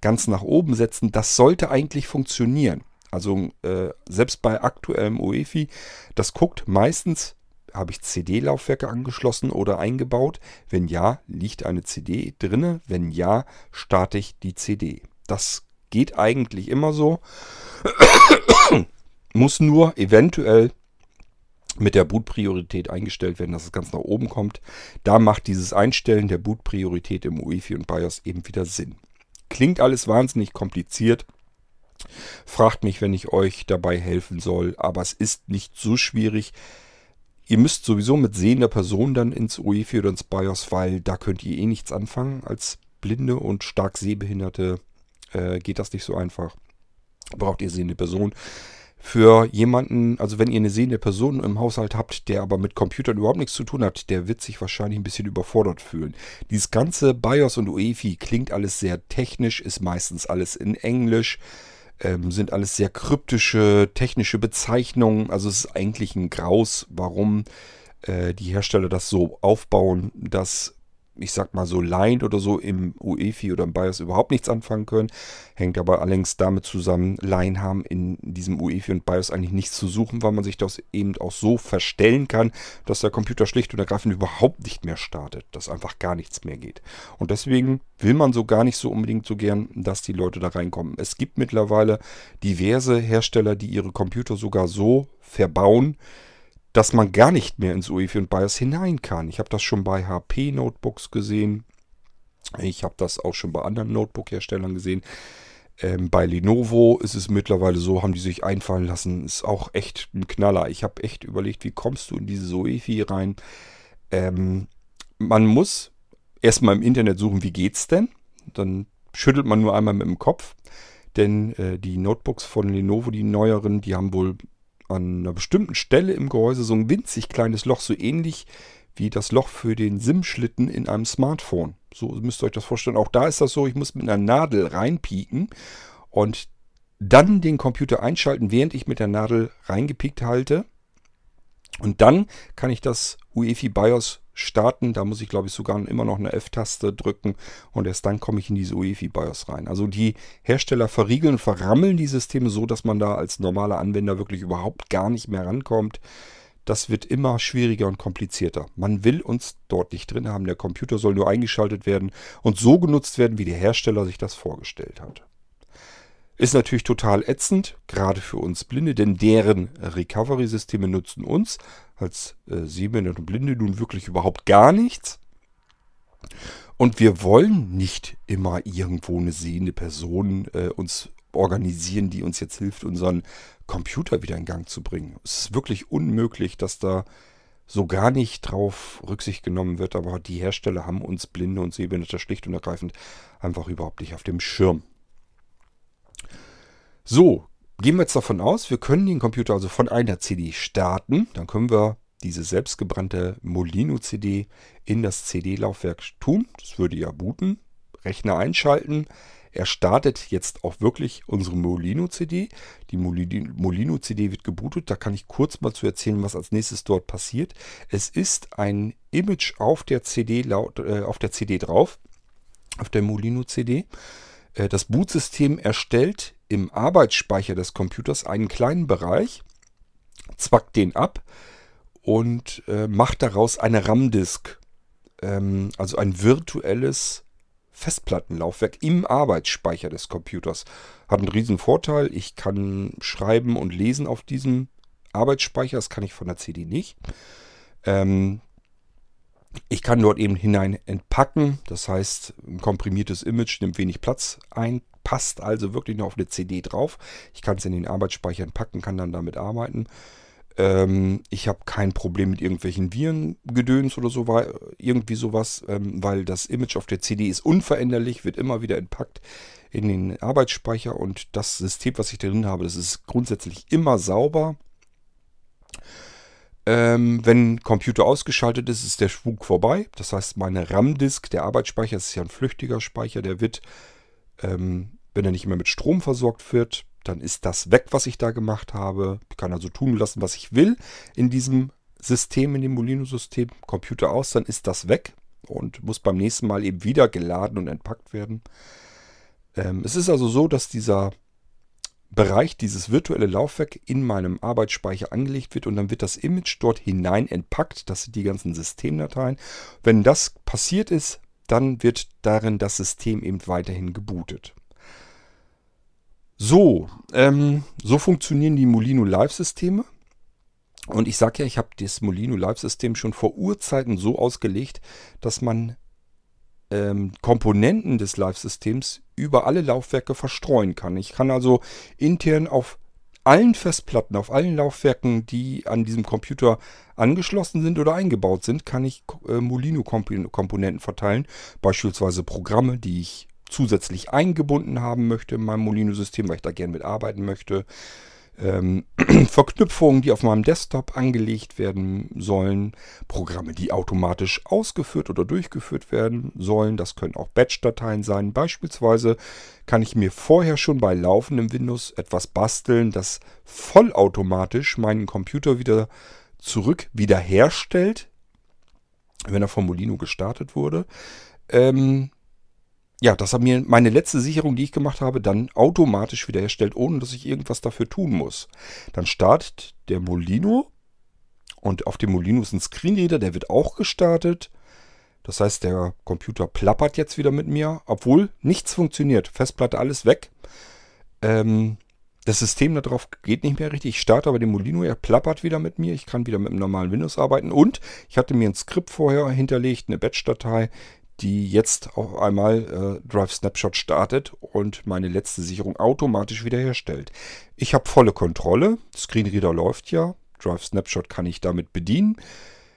ganz nach oben setzen. Das sollte eigentlich funktionieren. Also äh, selbst bei aktuellem UEFI, das guckt meistens, habe ich CD-Laufwerke angeschlossen oder eingebaut. Wenn ja, liegt eine CD drinne. Wenn ja, starte ich die CD. Das geht eigentlich immer so. Muss nur eventuell mit der Bootpriorität eingestellt werden, dass es ganz nach oben kommt. Da macht dieses Einstellen der Bootpriorität im UEFI und BIOS eben wieder Sinn. Klingt alles wahnsinnig kompliziert. Fragt mich, wenn ich euch dabei helfen soll, aber es ist nicht so schwierig. Ihr müsst sowieso mit sehender Person dann ins UEFI oder ins BIOS, weil da könnt ihr eh nichts anfangen. Als blinde und stark sehbehinderte äh, geht das nicht so einfach. Braucht ihr sehende Person für jemanden, also wenn ihr eine sehende Person im Haushalt habt, der aber mit Computern überhaupt nichts zu tun hat, der wird sich wahrscheinlich ein bisschen überfordert fühlen. Dieses ganze BIOS und UEFI klingt alles sehr technisch, ist meistens alles in Englisch, ähm, sind alles sehr kryptische technische Bezeichnungen. Also es ist eigentlich ein Graus, warum äh, die Hersteller das so aufbauen, dass ich sag mal so Line oder so im UEFI oder im BIOS überhaupt nichts anfangen können. Hängt aber allerdings damit zusammen, Line haben in diesem UEFI und BIOS eigentlich nichts zu suchen, weil man sich das eben auch so verstellen kann, dass der Computer schlicht und ergreifend überhaupt nicht mehr startet, dass einfach gar nichts mehr geht. Und deswegen will man so gar nicht so unbedingt so gern, dass die Leute da reinkommen. Es gibt mittlerweile diverse Hersteller, die ihre Computer sogar so verbauen, dass man gar nicht mehr ins UEFI und BIOS hinein kann. Ich habe das schon bei HP Notebooks gesehen. Ich habe das auch schon bei anderen Notebook-Herstellern gesehen. Ähm, bei Lenovo ist es mittlerweile so, haben die sich einfallen lassen. Ist auch echt ein Knaller. Ich habe echt überlegt, wie kommst du in diese UEFI rein? Ähm, man muss erstmal im Internet suchen, wie geht's denn? Dann schüttelt man nur einmal mit dem Kopf. Denn äh, die Notebooks von Lenovo, die neueren, die haben wohl an einer bestimmten Stelle im Gehäuse so ein winzig kleines Loch, so ähnlich wie das Loch für den SIM-Schlitten in einem Smartphone. So müsst ihr euch das vorstellen. Auch da ist das so, ich muss mit einer Nadel reinpieken und dann den Computer einschalten, während ich mit der Nadel reingepiekt halte. Und dann kann ich das UEFI BIOS starten. Da muss ich, glaube ich, sogar immer noch eine F-Taste drücken und erst dann komme ich in diese UEFI BIOS rein. Also die Hersteller verriegeln und verrammeln die Systeme so, dass man da als normaler Anwender wirklich überhaupt gar nicht mehr rankommt. Das wird immer schwieriger und komplizierter. Man will uns dort nicht drin haben. Der Computer soll nur eingeschaltet werden und so genutzt werden, wie der Hersteller sich das vorgestellt hat. Ist natürlich total ätzend, gerade für uns Blinde, denn deren Recovery-Systeme nutzen uns als äh, Sehbehinderte und Blinde nun wirklich überhaupt gar nichts. Und wir wollen nicht immer irgendwo eine sehende Person äh, uns organisieren, die uns jetzt hilft, unseren Computer wieder in Gang zu bringen. Es ist wirklich unmöglich, dass da so gar nicht drauf Rücksicht genommen wird, aber die Hersteller haben uns Blinde und Sehbehinderte schlicht und ergreifend einfach überhaupt nicht auf dem Schirm. So, gehen wir jetzt davon aus, wir können den Computer also von einer CD starten. Dann können wir diese selbstgebrannte Molino-CD in das CD-Laufwerk tun. Das würde ja booten. Rechner einschalten. Er startet jetzt auch wirklich unsere Molino-CD. Die Molino-CD wird gebootet. Da kann ich kurz mal zu erzählen, was als nächstes dort passiert. Es ist ein Image auf der CD, laut, äh, auf der CD drauf, auf der Molino-CD. Äh, das Bootsystem erstellt im Arbeitsspeicher des Computers einen kleinen Bereich, zwackt den ab und äh, macht daraus eine RAM-Disk, ähm, also ein virtuelles Festplattenlaufwerk im Arbeitsspeicher des Computers. Hat einen riesen Vorteil. Ich kann schreiben und lesen auf diesem Arbeitsspeicher. Das kann ich von der CD nicht. Ähm, ich kann dort eben hinein entpacken. Das heißt, ein komprimiertes Image nimmt wenig Platz ein, passt also wirklich nur auf eine CD drauf. Ich kann es in den Arbeitsspeicher entpacken, kann dann damit arbeiten. Ähm, ich habe kein Problem mit irgendwelchen Virengedöns oder so, irgendwie sowas, ähm, weil das Image auf der CD ist unveränderlich, wird immer wieder entpackt in den Arbeitsspeicher und das System, was ich drin habe, das ist grundsätzlich immer sauber. Ähm, wenn Computer ausgeschaltet ist, ist der Spuk vorbei. Das heißt, meine RAM-Disk, der Arbeitsspeicher, ist ja ein flüchtiger Speicher, der wird, ähm, wenn er nicht mehr mit Strom versorgt wird, dann ist das weg, was ich da gemacht habe. Ich kann also tun lassen, was ich will in diesem System, in dem Molino-System. Computer aus, dann ist das weg und muss beim nächsten Mal eben wieder geladen und entpackt werden. Ähm, es ist also so, dass dieser Bereich, dieses virtuelle Laufwerk in meinem Arbeitsspeicher angelegt wird und dann wird das Image dort hinein entpackt. Das sind die ganzen Systemdateien. Wenn das passiert ist, dann wird darin das System eben weiterhin gebootet. So, ähm, so funktionieren die Molino Live-Systeme. Und ich sage ja, ich habe das Molino Live-System schon vor Urzeiten so ausgelegt, dass man ähm, Komponenten des Live-Systems über alle Laufwerke verstreuen kann. Ich kann also intern auf allen Festplatten, auf allen Laufwerken, die an diesem Computer angeschlossen sind oder eingebaut sind, kann ich äh, Molino-Komponenten verteilen. Beispielsweise Programme, die ich zusätzlich eingebunden haben möchte in meinem Molino-System, weil ich da gerne mitarbeiten möchte ähm, Verknüpfungen, die auf meinem Desktop angelegt werden sollen, Programme, die automatisch ausgeführt oder durchgeführt werden sollen. Das können auch Batch-Dateien sein. Beispielsweise kann ich mir vorher schon bei laufendem Windows etwas basteln, das vollautomatisch meinen Computer wieder zurück wiederherstellt, wenn er vom Molino gestartet wurde. Ähm, ja, das hat mir meine letzte Sicherung, die ich gemacht habe, dann automatisch wiederherstellt, ohne dass ich irgendwas dafür tun muss. Dann startet der Molino und auf dem Molino ist ein Screenreader, der wird auch gestartet. Das heißt, der Computer plappert jetzt wieder mit mir, obwohl nichts funktioniert. Festplatte, alles weg. Ähm, das System darauf geht nicht mehr richtig. Ich starte aber den Molino, er plappert wieder mit mir. Ich kann wieder mit dem normalen Windows arbeiten. Und ich hatte mir ein Skript vorher hinterlegt, eine Batch-Datei, die jetzt auch einmal äh, Drive Snapshot startet und meine letzte Sicherung automatisch wiederherstellt. Ich habe volle Kontrolle. Screenreader läuft ja. Drive Snapshot kann ich damit bedienen.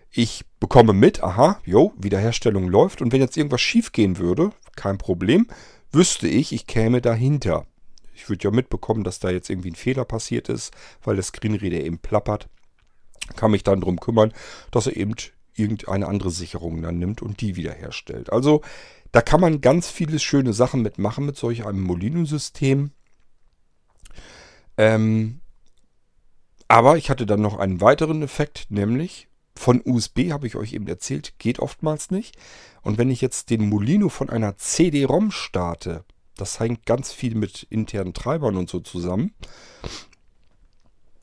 Ich bekomme mit, aha, jo, Wiederherstellung läuft. Und wenn jetzt irgendwas schief gehen würde, kein Problem, wüsste ich, ich käme dahinter. Ich würde ja mitbekommen, dass da jetzt irgendwie ein Fehler passiert ist, weil der Screenreader eben plappert. Kann mich dann darum kümmern, dass er eben irgendeine andere Sicherung dann nimmt und die wiederherstellt. Also da kann man ganz viele schöne Sachen mitmachen mit solch einem Molino-System. Ähm, aber ich hatte dann noch einen weiteren Effekt, nämlich von USB, habe ich euch eben erzählt, geht oftmals nicht. Und wenn ich jetzt den Molino von einer CD-ROM starte, das hängt ganz viel mit internen Treibern und so zusammen,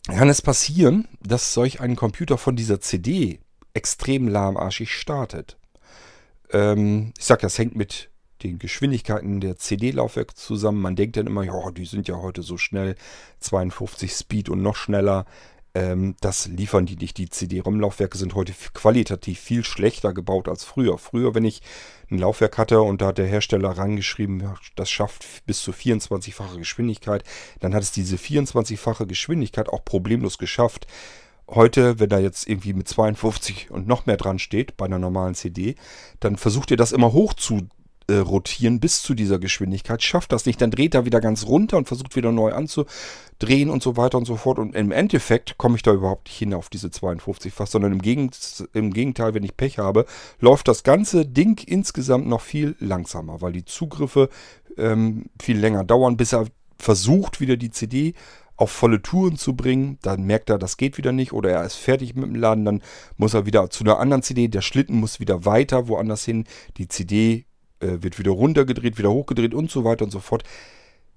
kann es passieren, dass solch ein Computer von dieser CD extrem lahmarschig startet. Ähm, ich sage, das hängt mit den Geschwindigkeiten der CD-Laufwerke zusammen. Man denkt dann immer, ja, die sind ja heute so schnell, 52 Speed und noch schneller. Ähm, das liefern die nicht. Die CD-ROM-Laufwerke sind heute qualitativ viel schlechter gebaut als früher. Früher, wenn ich ein Laufwerk hatte und da hat der Hersteller rangeschrieben, das schafft bis zu 24-fache Geschwindigkeit, dann hat es diese 24-fache Geschwindigkeit auch problemlos geschafft heute, wenn da jetzt irgendwie mit 52 und noch mehr dran steht bei einer normalen CD, dann versucht ihr das immer hoch zu äh, rotieren bis zu dieser Geschwindigkeit, schafft das nicht, dann dreht er wieder ganz runter und versucht wieder neu anzudrehen und so weiter und so fort. Und im Endeffekt komme ich da überhaupt nicht hin auf diese 52 fast, sondern im, Gegend, im Gegenteil, wenn ich Pech habe, läuft das ganze Ding insgesamt noch viel langsamer, weil die Zugriffe ähm, viel länger dauern, bis er versucht, wieder die CD auf volle Touren zu bringen. Dann merkt er, das geht wieder nicht oder er ist fertig mit dem Laden. Dann muss er wieder zu einer anderen CD. Der Schlitten muss wieder weiter woanders hin. Die CD äh, wird wieder runtergedreht, wieder hochgedreht und so weiter und so fort.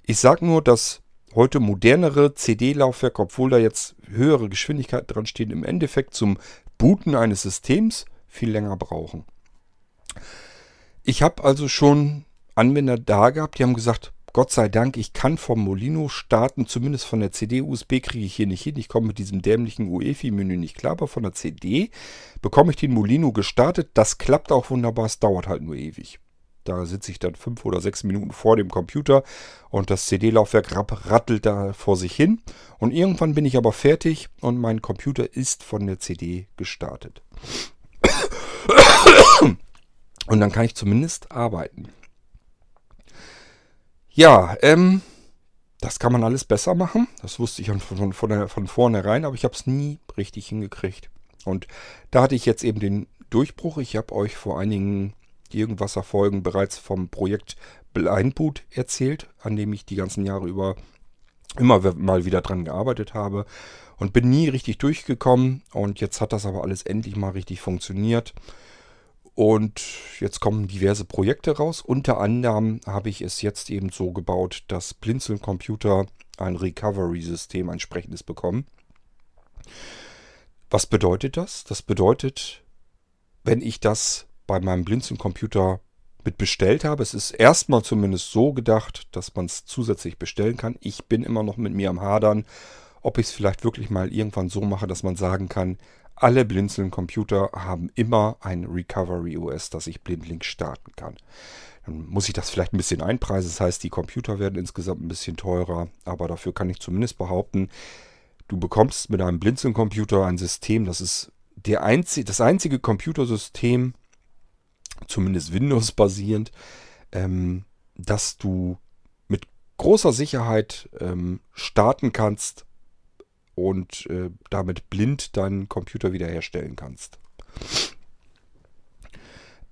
Ich sage nur, dass heute modernere CD-Laufwerke, obwohl da jetzt höhere Geschwindigkeiten dran stehen, im Endeffekt zum Booten eines Systems viel länger brauchen. Ich habe also schon Anwender da gehabt, die haben gesagt, Gott sei Dank, ich kann vom Molino starten, zumindest von der CD-USB kriege ich hier nicht hin. Ich komme mit diesem dämlichen UEFI-Menü nicht klar, aber von der CD bekomme ich den Molino gestartet. Das klappt auch wunderbar, es dauert halt nur ewig. Da sitze ich dann fünf oder sechs Minuten vor dem Computer und das CD-Laufwerk rattelt da vor sich hin. Und irgendwann bin ich aber fertig und mein Computer ist von der CD gestartet. Und dann kann ich zumindest arbeiten. Ja, ähm, das kann man alles besser machen. Das wusste ich von, von, von, von vornherein, aber ich habe es nie richtig hingekriegt. Und da hatte ich jetzt eben den Durchbruch. Ich habe euch vor einigen Irgendwasser-Folgen bereits vom Projekt Blindboot erzählt, an dem ich die ganzen Jahre über immer mal wieder dran gearbeitet habe und bin nie richtig durchgekommen. Und jetzt hat das aber alles endlich mal richtig funktioniert. Und jetzt kommen diverse Projekte raus. Unter anderem habe ich es jetzt eben so gebaut, dass Blinzeln Computer ein Recovery-System entsprechendes bekommen. Was bedeutet das? Das bedeutet, wenn ich das bei meinem Blinzeln Computer mit bestellt habe, es ist erstmal zumindest so gedacht, dass man es zusätzlich bestellen kann. Ich bin immer noch mit mir am Hadern, ob ich es vielleicht wirklich mal irgendwann so mache, dass man sagen kann, alle Blinzeln-Computer haben immer ein Recovery OS, das ich blindlings starten kann. Dann muss ich das vielleicht ein bisschen einpreisen. Das heißt, die Computer werden insgesamt ein bisschen teurer. Aber dafür kann ich zumindest behaupten, du bekommst mit einem Blinzeln-Computer ein System, das ist der einzige, das einzige Computersystem, zumindest Windows-basierend, ähm, dass du mit großer Sicherheit ähm, starten kannst und äh, damit blind deinen Computer wiederherstellen kannst.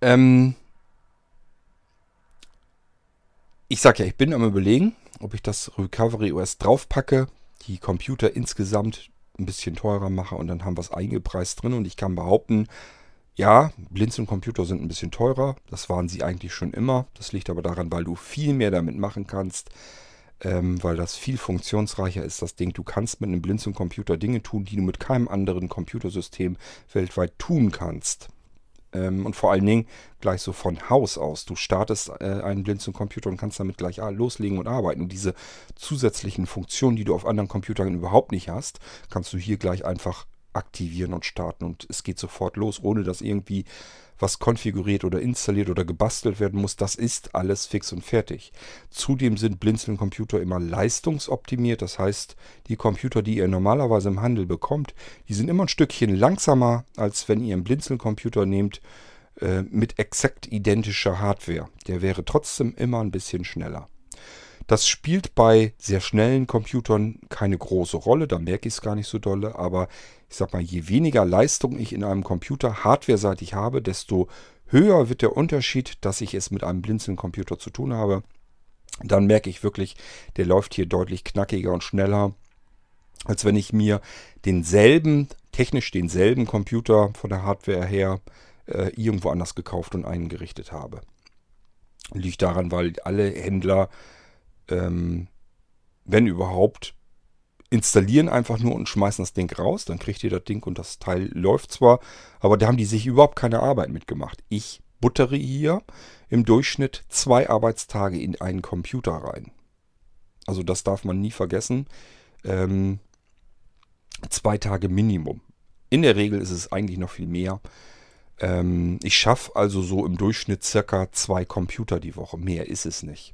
Ähm ich sage ja, ich bin am überlegen, ob ich das Recovery OS draufpacke, die Computer insgesamt ein bisschen teurer mache und dann haben wir es eingepreist drin und ich kann behaupten, ja, Blinzeln-Computer sind ein bisschen teurer, das waren sie eigentlich schon immer. Das liegt aber daran, weil du viel mehr damit machen kannst ähm, weil das viel funktionsreicher ist, das Ding. Du kannst mit einem Blinzeln-Computer Dinge tun, die du mit keinem anderen Computersystem weltweit tun kannst. Ähm, und vor allen Dingen gleich so von Haus aus. Du startest äh, einen Blinzeln-Computer und kannst damit gleich ah, loslegen und arbeiten. Und diese zusätzlichen Funktionen, die du auf anderen Computern überhaupt nicht hast, kannst du hier gleich einfach aktivieren und starten. Und es geht sofort los, ohne dass irgendwie was konfiguriert oder installiert oder gebastelt werden muss, das ist alles fix und fertig. Zudem sind Blinzeln-Computer immer leistungsoptimiert, das heißt, die Computer, die ihr normalerweise im Handel bekommt, die sind immer ein Stückchen langsamer, als wenn ihr einen Blinzeln-Computer nehmt äh, mit exakt identischer Hardware. Der wäre trotzdem immer ein bisschen schneller. Das spielt bei sehr schnellen Computern keine große Rolle, da merke ich es gar nicht so dolle, aber ich sag mal, je weniger Leistung ich in einem Computer hardwareseitig habe, desto höher wird der Unterschied, dass ich es mit einem Blinzeln-Computer zu tun habe. Dann merke ich wirklich, der läuft hier deutlich knackiger und schneller, als wenn ich mir denselben, technisch denselben Computer von der Hardware her äh, irgendwo anders gekauft und eingerichtet habe. Liegt daran, weil alle Händler ähm, wenn überhaupt, installieren einfach nur und schmeißen das Ding raus. Dann kriegt ihr das Ding und das Teil läuft zwar, aber da haben die sich überhaupt keine Arbeit mitgemacht. Ich buttere hier im Durchschnitt zwei Arbeitstage in einen Computer rein. Also das darf man nie vergessen. Ähm, zwei Tage Minimum. In der Regel ist es eigentlich noch viel mehr. Ähm, ich schaffe also so im Durchschnitt circa zwei Computer die Woche. Mehr ist es nicht.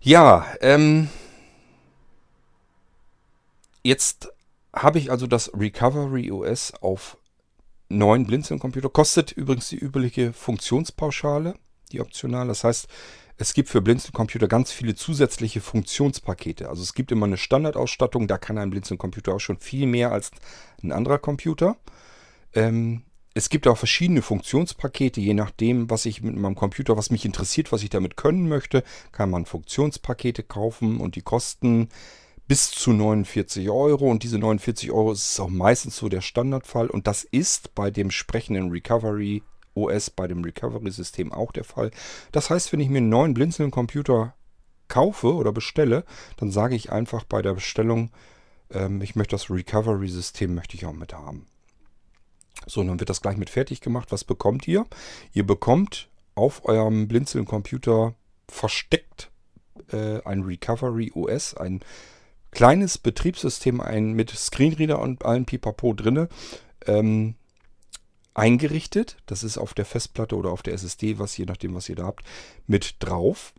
Ja, ähm, jetzt habe ich also das Recovery OS auf neuen Blinzeln-Computer. Kostet übrigens die übliche Funktionspauschale, die optional. Das heißt, es gibt für Blinzeln-Computer ganz viele zusätzliche Funktionspakete. Also es gibt immer eine Standardausstattung, da kann ein Blinzeln-Computer auch schon viel mehr als ein anderer Computer. Ähm, es gibt auch verschiedene Funktionspakete, je nachdem, was ich mit meinem Computer, was mich interessiert, was ich damit können möchte, kann man Funktionspakete kaufen und die kosten bis zu 49 Euro und diese 49 Euro ist auch meistens so der Standardfall und das ist bei dem sprechenden Recovery OS, bei dem Recovery-System auch der Fall. Das heißt, wenn ich mir einen neuen blinzelnden Computer kaufe oder bestelle, dann sage ich einfach bei der Bestellung, ähm, ich möchte das Recovery-System möchte ich auch mit haben. So, dann wird das gleich mit fertig gemacht. Was bekommt ihr? Ihr bekommt auf eurem Blinzeln-Computer versteckt äh, ein Recovery OS, ein kleines Betriebssystem, ein mit Screenreader und allen Pipapo drinne, ähm, eingerichtet. Das ist auf der Festplatte oder auf der SSD, was je nachdem, was ihr da habt, mit drauf.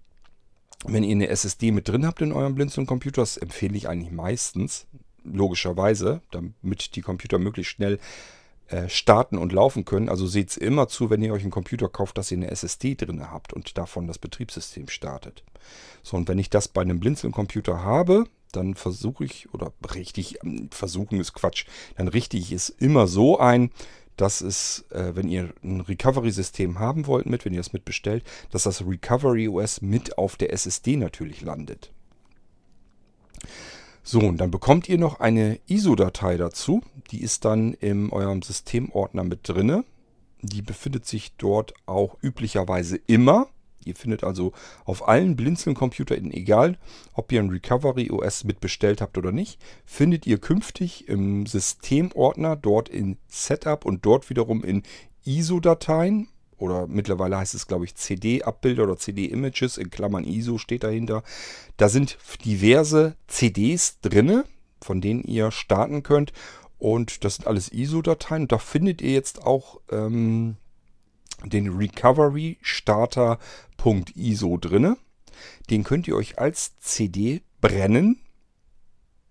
Wenn ihr eine SSD mit drin habt in eurem Blinzeln-Computer, das empfehle ich eigentlich meistens, logischerweise, damit die Computer möglichst schnell äh, starten und laufen können. Also seht es immer zu, wenn ihr euch einen Computer kauft, dass ihr eine SSD drin habt und davon das Betriebssystem startet. So, und wenn ich das bei einem Blinzeln-Computer habe, dann versuche ich, oder richtig, ähm, versuchen ist Quatsch, dann richte ich es immer so ein, dass es, äh, wenn ihr ein Recovery-System haben wollt mit, wenn ihr es mitbestellt, dass das Recovery OS mit auf der SSD natürlich landet. So, und dann bekommt ihr noch eine ISO-Datei dazu. Die ist dann in eurem Systemordner mit drinne. Die befindet sich dort auch üblicherweise immer. Ihr findet also auf allen Blinzeln-Computern, egal ob ihr ein Recovery OS mitbestellt habt oder nicht, findet ihr künftig im Systemordner dort in Setup und dort wiederum in ISO-Dateien oder mittlerweile heißt es, glaube ich, CD-Abbilder oder CD-Images, in Klammern ISO steht dahinter. Da sind diverse CDs drinne, von denen ihr starten könnt. Und das sind alles ISO-Dateien. Da findet ihr jetzt auch ähm, den Recovery Starter.iso drinne. Den könnt ihr euch als CD brennen.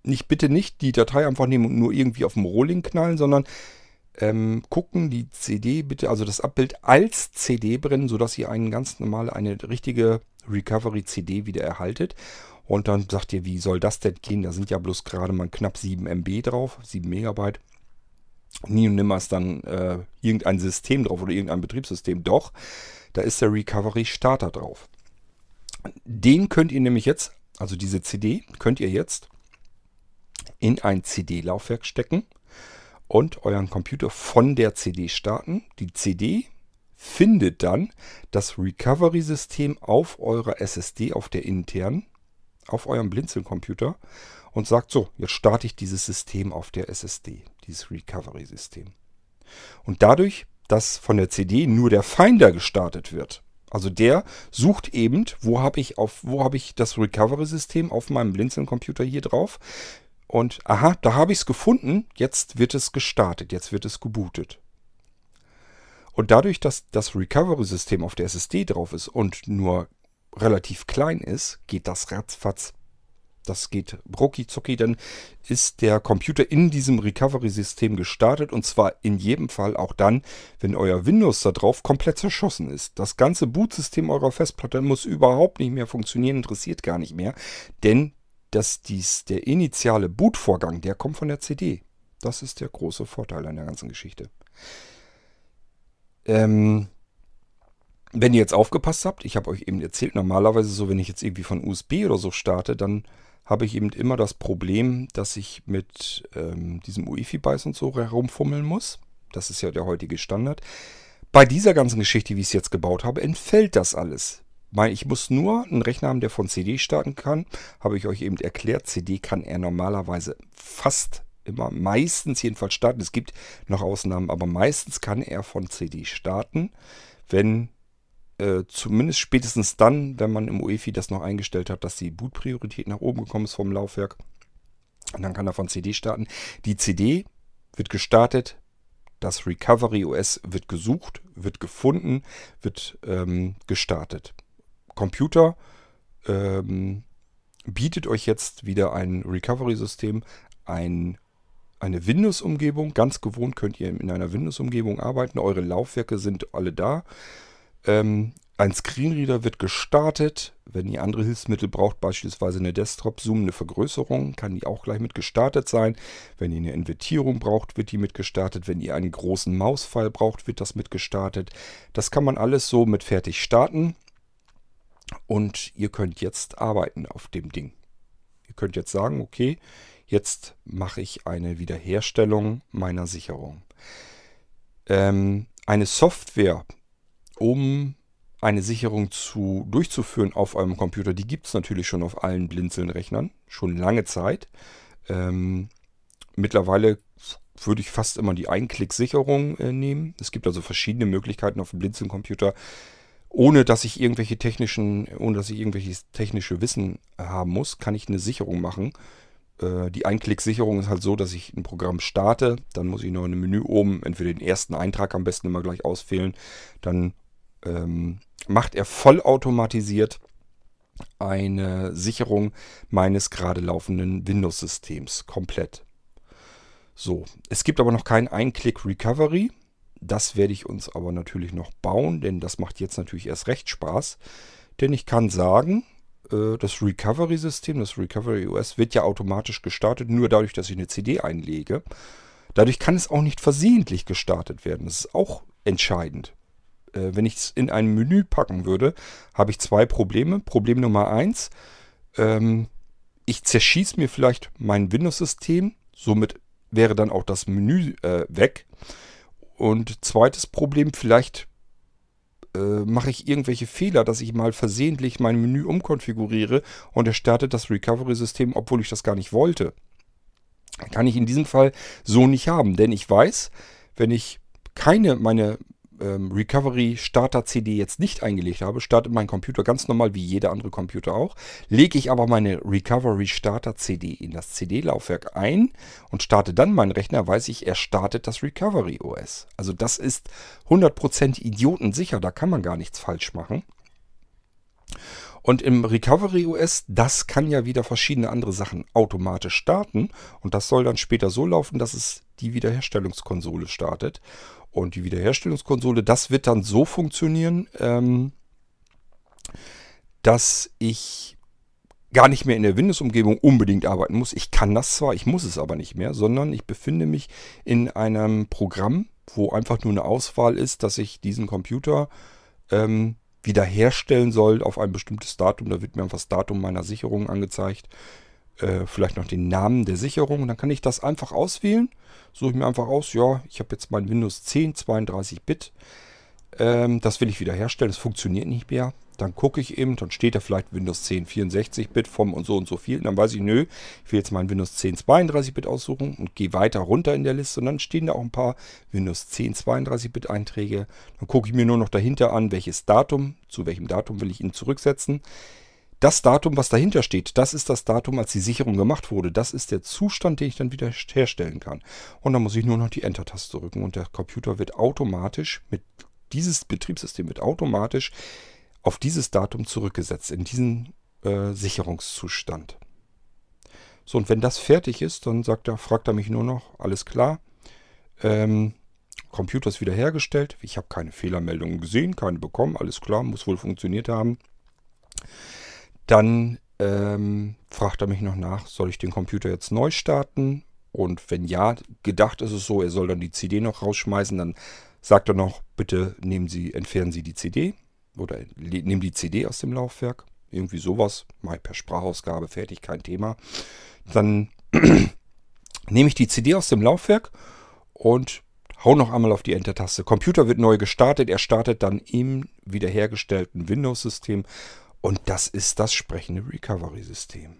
Nicht bitte nicht die Datei einfach nehmen und nur irgendwie auf dem Rohling knallen, sondern ähm, gucken, die CD bitte, also das Abbild als CD brennen, sodass ihr einen ganz normal, eine richtige Recovery CD wieder erhaltet. Und dann sagt ihr, wie soll das denn gehen? Da sind ja bloß gerade mal knapp 7 MB drauf, 7 Megabyte. Nie und nimmer ist dann äh, irgendein System drauf oder irgendein Betriebssystem. Doch, da ist der Recovery Starter drauf. Den könnt ihr nämlich jetzt, also diese CD, könnt ihr jetzt in ein CD-Laufwerk stecken und euren Computer von der CD starten. Die CD findet dann das Recovery-System auf eurer SSD, auf der internen, auf eurem Blinzeln-Computer und sagt so, jetzt starte ich dieses System auf der SSD, dieses Recovery-System. Und dadurch, dass von der CD nur der Finder gestartet wird, also der sucht eben, wo habe ich auf, wo habe ich das Recovery-System auf meinem Blinzeln-Computer hier drauf, und aha, da habe ich es gefunden, jetzt wird es gestartet, jetzt wird es gebootet. Und dadurch, dass das Recovery-System auf der SSD drauf ist und nur relativ klein ist, geht das ratzfatz. Das geht rucki zucki, dann ist der Computer in diesem Recovery-System gestartet und zwar in jedem Fall auch dann, wenn euer Windows da drauf komplett zerschossen ist. Das ganze Bootsystem eurer Festplatte muss überhaupt nicht mehr funktionieren, interessiert gar nicht mehr, denn dass dies, der initiale Bootvorgang, der kommt von der CD. Das ist der große Vorteil an der ganzen Geschichte. Ähm, wenn ihr jetzt aufgepasst habt, ich habe euch eben erzählt, normalerweise so, wenn ich jetzt irgendwie von USB oder so starte, dann habe ich eben immer das Problem, dass ich mit ähm, diesem UEFI-Byte und so herumfummeln muss. Das ist ja der heutige Standard. Bei dieser ganzen Geschichte, wie ich es jetzt gebaut habe, entfällt das alles. Ich muss nur einen Rechner haben, der von CD starten kann. Habe ich euch eben erklärt. CD kann er normalerweise fast immer, meistens jedenfalls starten. Es gibt noch Ausnahmen, aber meistens kann er von CD starten, wenn äh, zumindest spätestens dann, wenn man im UEFI das noch eingestellt hat, dass die Bootpriorität nach oben gekommen ist vom Laufwerk. Und dann kann er von CD starten. Die CD wird gestartet, das Recovery OS wird gesucht, wird gefunden, wird ähm, gestartet. Computer ähm, bietet euch jetzt wieder ein Recovery-System, ein, eine Windows-Umgebung. Ganz gewohnt könnt ihr in einer Windows-Umgebung arbeiten. Eure Laufwerke sind alle da. Ähm, ein Screenreader wird gestartet. Wenn ihr andere Hilfsmittel braucht, beispielsweise eine Desktop-Zoom, eine Vergrößerung, kann die auch gleich mit gestartet sein. Wenn ihr eine Invertierung braucht, wird die mit gestartet. Wenn ihr einen großen Mausfall braucht, wird das mit gestartet. Das kann man alles so mit fertig starten. Und ihr könnt jetzt arbeiten auf dem Ding. Ihr könnt jetzt sagen, okay, jetzt mache ich eine Wiederherstellung meiner Sicherung. Ähm, eine Software, um eine Sicherung zu, durchzuführen auf eurem Computer, die gibt es natürlich schon auf allen Blinzeln-Rechnern, schon lange Zeit. Ähm, mittlerweile würde ich fast immer die Einklick-Sicherung äh, nehmen. Es gibt also verschiedene Möglichkeiten auf dem Blinzeln-Computer, ohne dass ich irgendwelche technischen, ohne dass ich irgendwelches technische Wissen haben muss, kann ich eine Sicherung machen. Äh, die Einklick-Sicherung ist halt so, dass ich ein Programm starte, dann muss ich noch in einem Menü oben entweder den ersten Eintrag am besten immer gleich auswählen, dann ähm, macht er vollautomatisiert eine Sicherung meines gerade laufenden Windows-Systems komplett. So, es gibt aber noch kein Ein-Click-Recovery. Das werde ich uns aber natürlich noch bauen, denn das macht jetzt natürlich erst recht Spaß. Denn ich kann sagen, äh, das Recovery-System, das Recovery OS, wird ja automatisch gestartet, nur dadurch, dass ich eine CD einlege. Dadurch kann es auch nicht versehentlich gestartet werden. Das ist auch entscheidend. Äh, wenn ich es in ein Menü packen würde, habe ich zwei Probleme. Problem Nummer eins, ähm, ich zerschieße mir vielleicht mein Windows-System, somit wäre dann auch das Menü äh, weg. Und zweites Problem, vielleicht äh, mache ich irgendwelche Fehler, dass ich mal versehentlich mein Menü umkonfiguriere und er startet das Recovery-System, obwohl ich das gar nicht wollte. Kann ich in diesem Fall so nicht haben, denn ich weiß, wenn ich keine meine ähm, Recovery Starter CD jetzt nicht eingelegt habe, startet mein Computer ganz normal wie jeder andere Computer auch. Lege ich aber meine Recovery Starter CD in das CD-Laufwerk ein und starte dann meinen Rechner, weiß ich, er startet das Recovery OS. Also das ist 100% idiotensicher, da kann man gar nichts falsch machen. Und im Recovery OS, das kann ja wieder verschiedene andere Sachen automatisch starten. Und das soll dann später so laufen, dass es die Wiederherstellungskonsole startet. Und die Wiederherstellungskonsole, das wird dann so funktionieren, ähm, dass ich gar nicht mehr in der Windows-Umgebung unbedingt arbeiten muss. Ich kann das zwar, ich muss es aber nicht mehr, sondern ich befinde mich in einem Programm, wo einfach nur eine Auswahl ist, dass ich diesen Computer ähm, wiederherstellen soll auf ein bestimmtes Datum. Da wird mir einfach das Datum meiner Sicherung angezeigt. Äh, vielleicht noch den Namen der Sicherung. Und dann kann ich das einfach auswählen. Suche ich mir einfach aus, ja, ich habe jetzt mein Windows 10, 32-Bit. Ähm, das will ich wiederherstellen. Das funktioniert nicht mehr. Dann gucke ich eben, dann steht da vielleicht Windows 10 64-Bit vom und so und so viel. Und dann weiß ich, nö, ich will jetzt mein Windows 10 32-Bit aussuchen und gehe weiter runter in der Liste. Und dann stehen da auch ein paar Windows 10 32-Bit Einträge. Dann gucke ich mir nur noch dahinter an, welches Datum, zu welchem Datum will ich ihn zurücksetzen. Das Datum, was dahinter steht, das ist das Datum, als die Sicherung gemacht wurde. Das ist der Zustand, den ich dann wieder herstellen kann. Und dann muss ich nur noch die Enter-Taste drücken und der Computer wird automatisch mit dieses Betriebssystem wird automatisch auf dieses Datum zurückgesetzt, in diesen äh, Sicherungszustand. So, und wenn das fertig ist, dann sagt er, fragt er mich nur noch, alles klar. Ähm, Computer ist wiederhergestellt. Ich habe keine Fehlermeldungen gesehen, keine bekommen, alles klar, muss wohl funktioniert haben. Dann ähm, fragt er mich noch nach, soll ich den Computer jetzt neu starten? Und wenn ja, gedacht ist es so, er soll dann die CD noch rausschmeißen. Dann sagt er noch, bitte nehmen Sie, entfernen Sie die CD oder nehmen die CD aus dem Laufwerk. Irgendwie sowas, mal per Sprachausgabe, fertig, kein Thema. Dann nehme ich die CD aus dem Laufwerk und hau noch einmal auf die Enter-Taste. Computer wird neu gestartet, er startet dann im wiederhergestellten Windows-System und das ist das sprechende Recovery-System.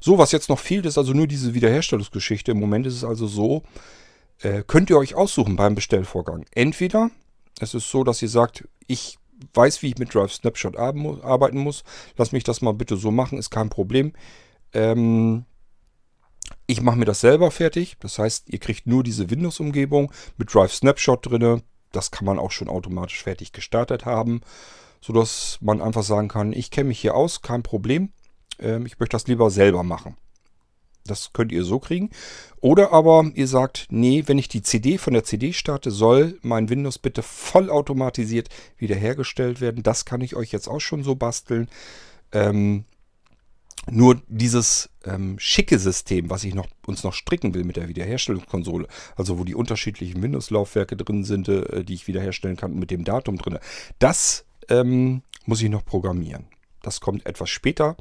So, was jetzt noch fehlt, ist also nur diese Wiederherstellungsgeschichte. Im Moment ist es also so, äh, könnt ihr euch aussuchen beim Bestellvorgang. Entweder es ist so, dass ihr sagt, ich weiß, wie ich mit Drive Snapshot arbeiten muss. Lass mich das mal bitte so machen, ist kein Problem. Ähm, ich mache mir das selber fertig. Das heißt, ihr kriegt nur diese Windows-Umgebung mit Drive Snapshot drin. Das kann man auch schon automatisch fertig gestartet haben sodass man einfach sagen kann, ich kenne mich hier aus, kein Problem. Ähm, ich möchte das lieber selber machen. Das könnt ihr so kriegen. Oder aber ihr sagt, nee, wenn ich die CD von der CD starte, soll mein Windows bitte vollautomatisiert wiederhergestellt werden. Das kann ich euch jetzt auch schon so basteln. Ähm, nur dieses ähm, schicke System, was ich noch, uns noch stricken will mit der Wiederherstellungskonsole, also wo die unterschiedlichen Windows-Laufwerke drin sind, äh, die ich wiederherstellen kann mit dem Datum drin, das ähm, muss ich noch programmieren. Das kommt etwas später.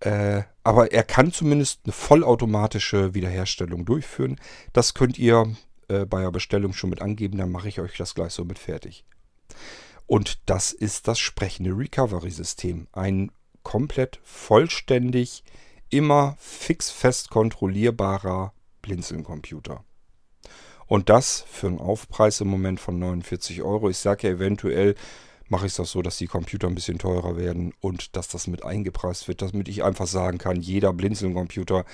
Äh, aber er kann zumindest eine vollautomatische Wiederherstellung durchführen. Das könnt ihr äh, bei der Bestellung schon mit angeben. Dann mache ich euch das gleich so mit fertig. Und das ist das sprechende Recovery-System. Ein komplett vollständig, immer fix fest kontrollierbarer Blinzeln-Computer. Und das für einen Aufpreis im Moment von 49 Euro. Ich sage ja eventuell, mache ich es auch so, dass die Computer ein bisschen teurer werden und dass das mit eingepreist wird, damit ich einfach sagen kann, jeder Blinzeln-Computer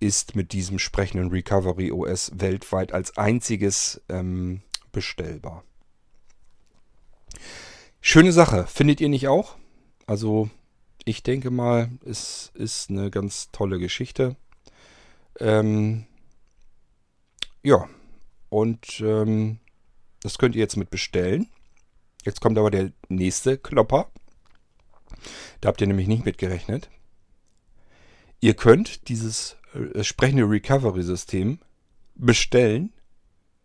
ist mit diesem sprechenden Recovery OS weltweit als einziges ähm, bestellbar. Schöne Sache, findet ihr nicht auch? Also ich denke mal, es ist eine ganz tolle Geschichte. Ähm, ja, und ähm, das könnt ihr jetzt mit bestellen. Jetzt kommt aber der nächste Klopper. Da habt ihr nämlich nicht mit gerechnet. Ihr könnt dieses äh, sprechende Recovery-System bestellen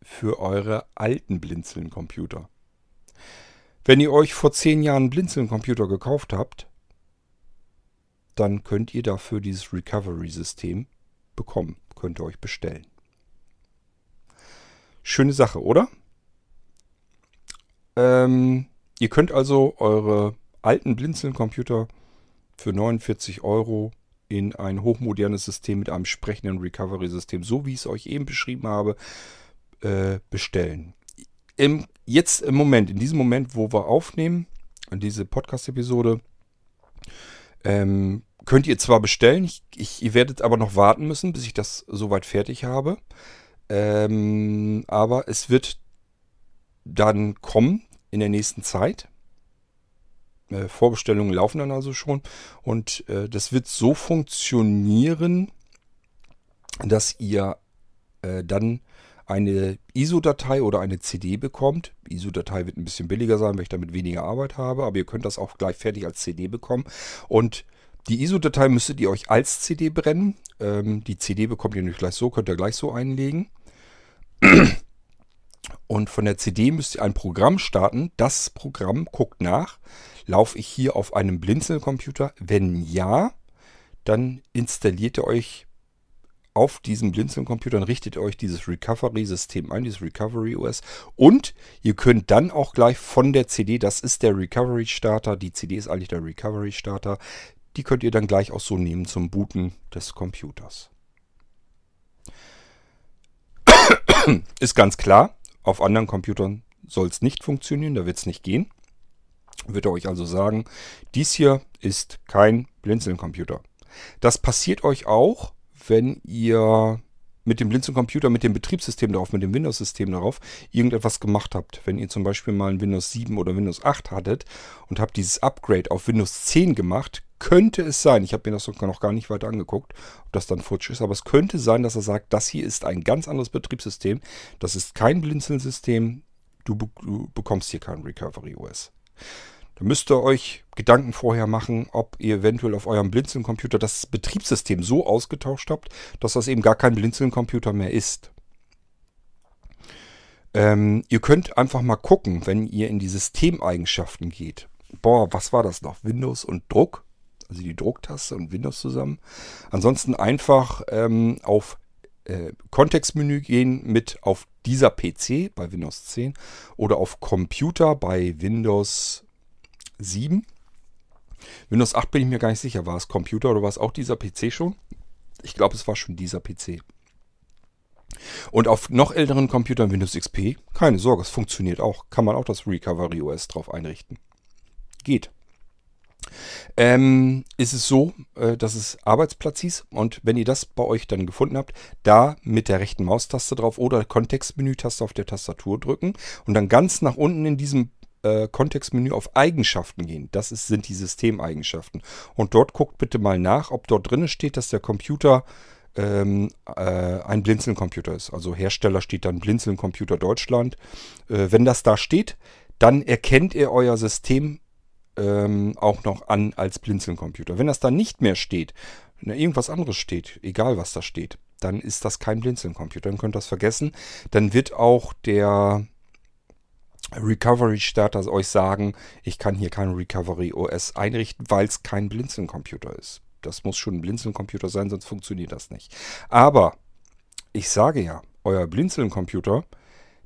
für eure alten Blinzeln-Computer. Wenn ihr euch vor zehn Jahren einen Blinzeln-Computer gekauft habt, dann könnt ihr dafür dieses Recovery-System bekommen. Könnt ihr euch bestellen. Schöne Sache, oder? Ähm, ihr könnt also eure alten Blinzeln-Computer für 49 Euro in ein hochmodernes System mit einem sprechenden Recovery-System, so wie ich es euch eben beschrieben habe, äh, bestellen. Im, jetzt im Moment, in diesem Moment, wo wir aufnehmen, diese Podcast-Episode, ähm, könnt ihr zwar bestellen, ich, ich, ihr werdet aber noch warten müssen, bis ich das soweit fertig habe. Ähm, aber es wird dann kommen in der nächsten Zeit. Äh, Vorbestellungen laufen dann also schon. Und äh, das wird so funktionieren, dass ihr äh, dann eine ISO-Datei oder eine CD bekommt. ISO-Datei wird ein bisschen billiger sein, weil ich damit weniger Arbeit habe, aber ihr könnt das auch gleich fertig als CD bekommen. Und die ISO-Datei müsstet ihr euch als CD brennen. Ähm, die CD bekommt ihr nicht gleich so, könnt ihr gleich so einlegen. Und von der CD müsst ihr ein Programm starten. Das Programm guckt nach, laufe ich hier auf einem Blinzeln-Computer? Wenn ja, dann installiert ihr euch auf diesem Blinzeln-Computer und richtet euch dieses Recovery-System ein, dieses Recovery OS. Und ihr könnt dann auch gleich von der CD, das ist der Recovery-Starter, die CD ist eigentlich der Recovery-Starter, die könnt ihr dann gleich auch so nehmen zum Booten des Computers. ist ganz klar, auf anderen Computern soll es nicht funktionieren, da wird es nicht gehen. Wird er euch also sagen, dies hier ist kein Blinzeln-Computer. Das passiert euch auch, wenn ihr mit dem Blinzeln-Computer, mit dem Betriebssystem darauf, mit dem Windows-System darauf irgendetwas gemacht habt. Wenn ihr zum Beispiel mal ein Windows 7 oder Windows 8 hattet und habt dieses Upgrade auf Windows 10 gemacht, könnte es sein, ich habe mir das noch gar nicht weiter angeguckt, ob das dann futsch ist, aber es könnte sein, dass er sagt, das hier ist ein ganz anderes Betriebssystem, das ist kein Blinzeln-System, du, be du bekommst hier kein Recovery OS. Da müsst ihr euch Gedanken vorher machen, ob ihr eventuell auf eurem Blinzeln-Computer das Betriebssystem so ausgetauscht habt, dass das eben gar kein Blinzeln-Computer mehr ist. Ähm, ihr könnt einfach mal gucken, wenn ihr in die Systemeigenschaften geht. Boah, was war das noch? Windows und Druck also die Drucktaste und Windows zusammen. Ansonsten einfach ähm, auf äh, Kontextmenü gehen mit auf dieser PC bei Windows 10 oder auf Computer bei Windows 7. Windows 8 bin ich mir gar nicht sicher. War es Computer oder war es auch dieser PC schon? Ich glaube, es war schon dieser PC. Und auf noch älteren Computern Windows XP, keine Sorge, es funktioniert auch. Kann man auch das Recovery OS drauf einrichten. Geht ähm, ist es so, äh, dass es Arbeitsplatz hieß. Und wenn ihr das bei euch dann gefunden habt, da mit der rechten Maustaste drauf oder Kontextmenü-Taste auf der Tastatur drücken und dann ganz nach unten in diesem äh, Kontextmenü auf Eigenschaften gehen. Das ist, sind die Systemeigenschaften. Und dort guckt bitte mal nach, ob dort drin steht, dass der Computer ähm, äh, ein Blinzeln-Computer ist. Also Hersteller steht dann Blinzeln-Computer Deutschland. Äh, wenn das da steht, dann erkennt er euer System ähm, auch noch an als Blinzeln-Computer. Wenn das dann nicht mehr steht, wenn da irgendwas anderes steht, egal was da steht, dann ist das kein Blinzeln-Computer. Dann könnt ihr das vergessen. Dann wird auch der Recovery Starter euch sagen, ich kann hier kein Recovery OS einrichten, weil es kein Blinzeln-Computer ist. Das muss schon ein Blinzeln-Computer sein, sonst funktioniert das nicht. Aber ich sage ja, euer Blinzeln-Computer,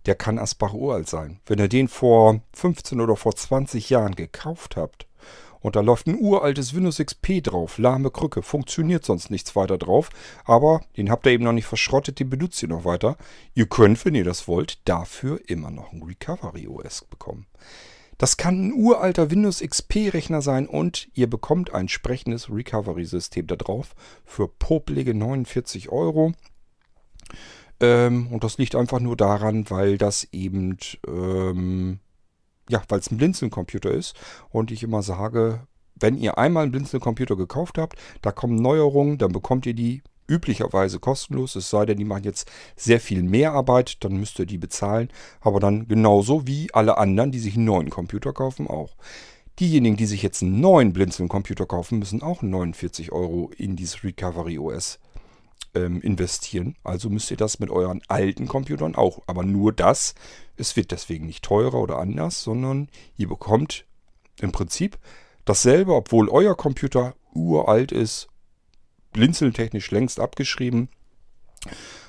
der kann Asbach uralt sein. Wenn ihr den vor 15 oder vor 20 Jahren gekauft habt und da läuft ein uraltes Windows XP drauf, lahme Krücke, funktioniert sonst nichts weiter drauf, aber den habt ihr eben noch nicht verschrottet, den benutzt ihr noch weiter. Ihr könnt, wenn ihr das wollt, dafür immer noch ein Recovery OS bekommen. Das kann ein uralter Windows XP-Rechner sein und ihr bekommt ein entsprechendes Recovery-System da drauf für popelige 49 Euro. Ähm, und das liegt einfach nur daran, weil das eben, ähm, ja, weil es ein Blinzeln-Computer ist und ich immer sage, wenn ihr einmal einen Blinzeln-Computer gekauft habt, da kommen Neuerungen, dann bekommt ihr die üblicherweise kostenlos, es sei denn, die machen jetzt sehr viel mehr Arbeit, dann müsst ihr die bezahlen, aber dann genauso wie alle anderen, die sich einen neuen Computer kaufen, auch. Diejenigen, die sich jetzt einen neuen Blinzeln-Computer kaufen, müssen auch 49 Euro in dieses Recovery OS ähm, investieren. Also müsst ihr das mit euren alten Computern auch. Aber nur das. Es wird deswegen nicht teurer oder anders, sondern ihr bekommt im Prinzip dasselbe, obwohl euer Computer uralt ist blinzeltechnisch längst abgeschrieben.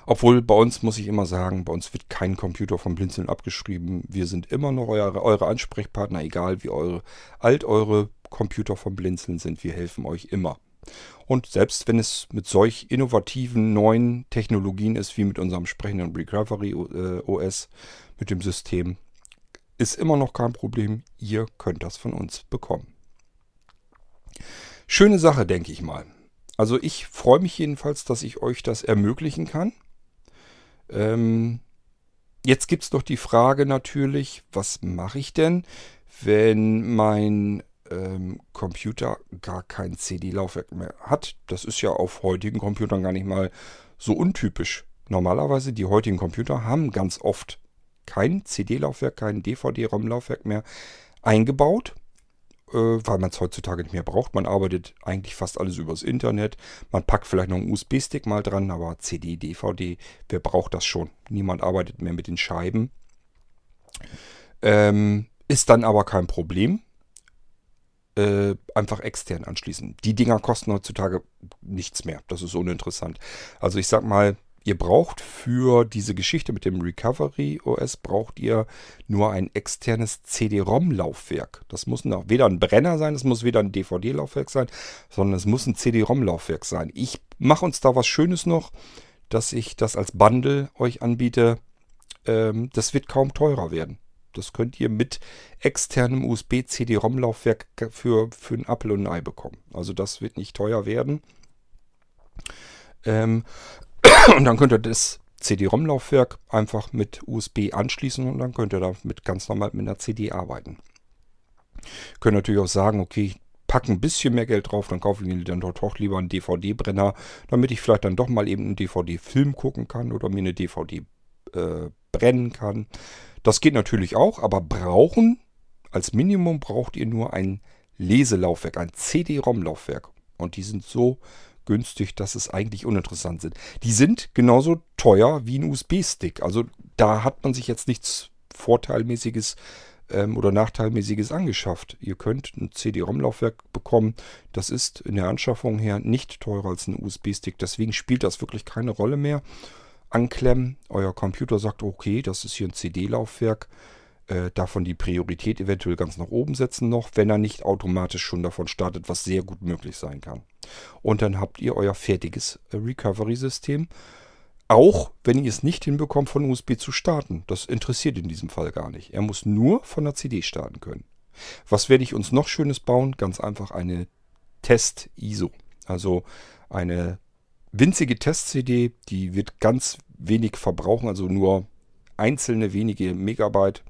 Obwohl bei uns muss ich immer sagen, bei uns wird kein Computer vom Blinzeln abgeschrieben. Wir sind immer noch eure, eure Ansprechpartner, egal wie eure, alt eure Computer vom Blinzeln sind. Wir helfen euch immer. Und selbst wenn es mit solch innovativen neuen Technologien ist, wie mit unserem sprechenden Recovery OS, mit dem System, ist immer noch kein Problem. Ihr könnt das von uns bekommen. Schöne Sache, denke ich mal. Also ich freue mich jedenfalls, dass ich euch das ermöglichen kann. Ähm, jetzt gibt es noch die Frage natürlich, was mache ich denn, wenn mein ähm, Computer gar kein CD-Laufwerk mehr hat? Das ist ja auf heutigen Computern gar nicht mal so untypisch. Normalerweise die heutigen Computer haben ganz oft kein CD-Laufwerk, kein DVD-ROM-Laufwerk mehr eingebaut. Äh, weil man es heutzutage nicht mehr braucht. Man arbeitet eigentlich fast alles übers Internet. Man packt vielleicht noch einen USB-Stick mal dran, aber CD, DVD, wer braucht das schon? Niemand arbeitet mehr mit den Scheiben. Ähm, ist dann aber kein Problem. Äh, einfach extern anschließen. Die Dinger kosten heutzutage nichts mehr. Das ist uninteressant. Also ich sag mal, Ihr braucht für diese Geschichte mit dem Recovery OS braucht ihr nur ein externes CD-ROM-Laufwerk. Das muss noch weder ein Brenner sein, es muss weder ein DVD-Laufwerk sein, sondern es muss ein CD-ROM-Laufwerk sein. Ich mache uns da was Schönes noch, dass ich das als Bundle euch anbiete. Ähm, das wird kaum teurer werden. Das könnt ihr mit externem USB-CD-ROM-Laufwerk für, für ein Apple und ein Ei bekommen. Also das wird nicht teuer werden. Ähm, und dann könnt ihr das CD-ROM-Laufwerk einfach mit USB anschließen und dann könnt ihr damit ganz normal mit einer CD arbeiten. Könnt natürlich auch sagen, okay, ich packe ein bisschen mehr Geld drauf, dann kaufe ich mir dann doch lieber einen DVD-Brenner, damit ich vielleicht dann doch mal eben einen DVD-Film gucken kann oder mir eine DVD äh, brennen kann. Das geht natürlich auch, aber brauchen, als Minimum braucht ihr nur ein Leselaufwerk, ein CD-ROM-Laufwerk. Und die sind so günstig, dass es eigentlich uninteressant sind. Die sind genauso teuer wie ein USB-Stick. Also da hat man sich jetzt nichts Vorteilmäßiges ähm, oder Nachteilmäßiges angeschafft. Ihr könnt ein CD-ROM-Laufwerk bekommen. Das ist in der Anschaffung her nicht teurer als ein USB-Stick. Deswegen spielt das wirklich keine Rolle mehr. Anklemmen, euer Computer sagt, okay, das ist hier ein CD-Laufwerk äh, davon die Priorität eventuell ganz nach oben setzen noch, wenn er nicht automatisch schon davon startet, was sehr gut möglich sein kann. Und dann habt ihr euer fertiges äh, Recovery-System. Auch wenn ihr es nicht hinbekommt, von USB zu starten. Das interessiert in diesem Fall gar nicht. Er muss nur von der CD starten können. Was werde ich uns noch Schönes bauen? Ganz einfach eine Test-ISO. Also eine winzige Test-CD, die wird ganz wenig verbrauchen, also nur einzelne wenige Megabyte.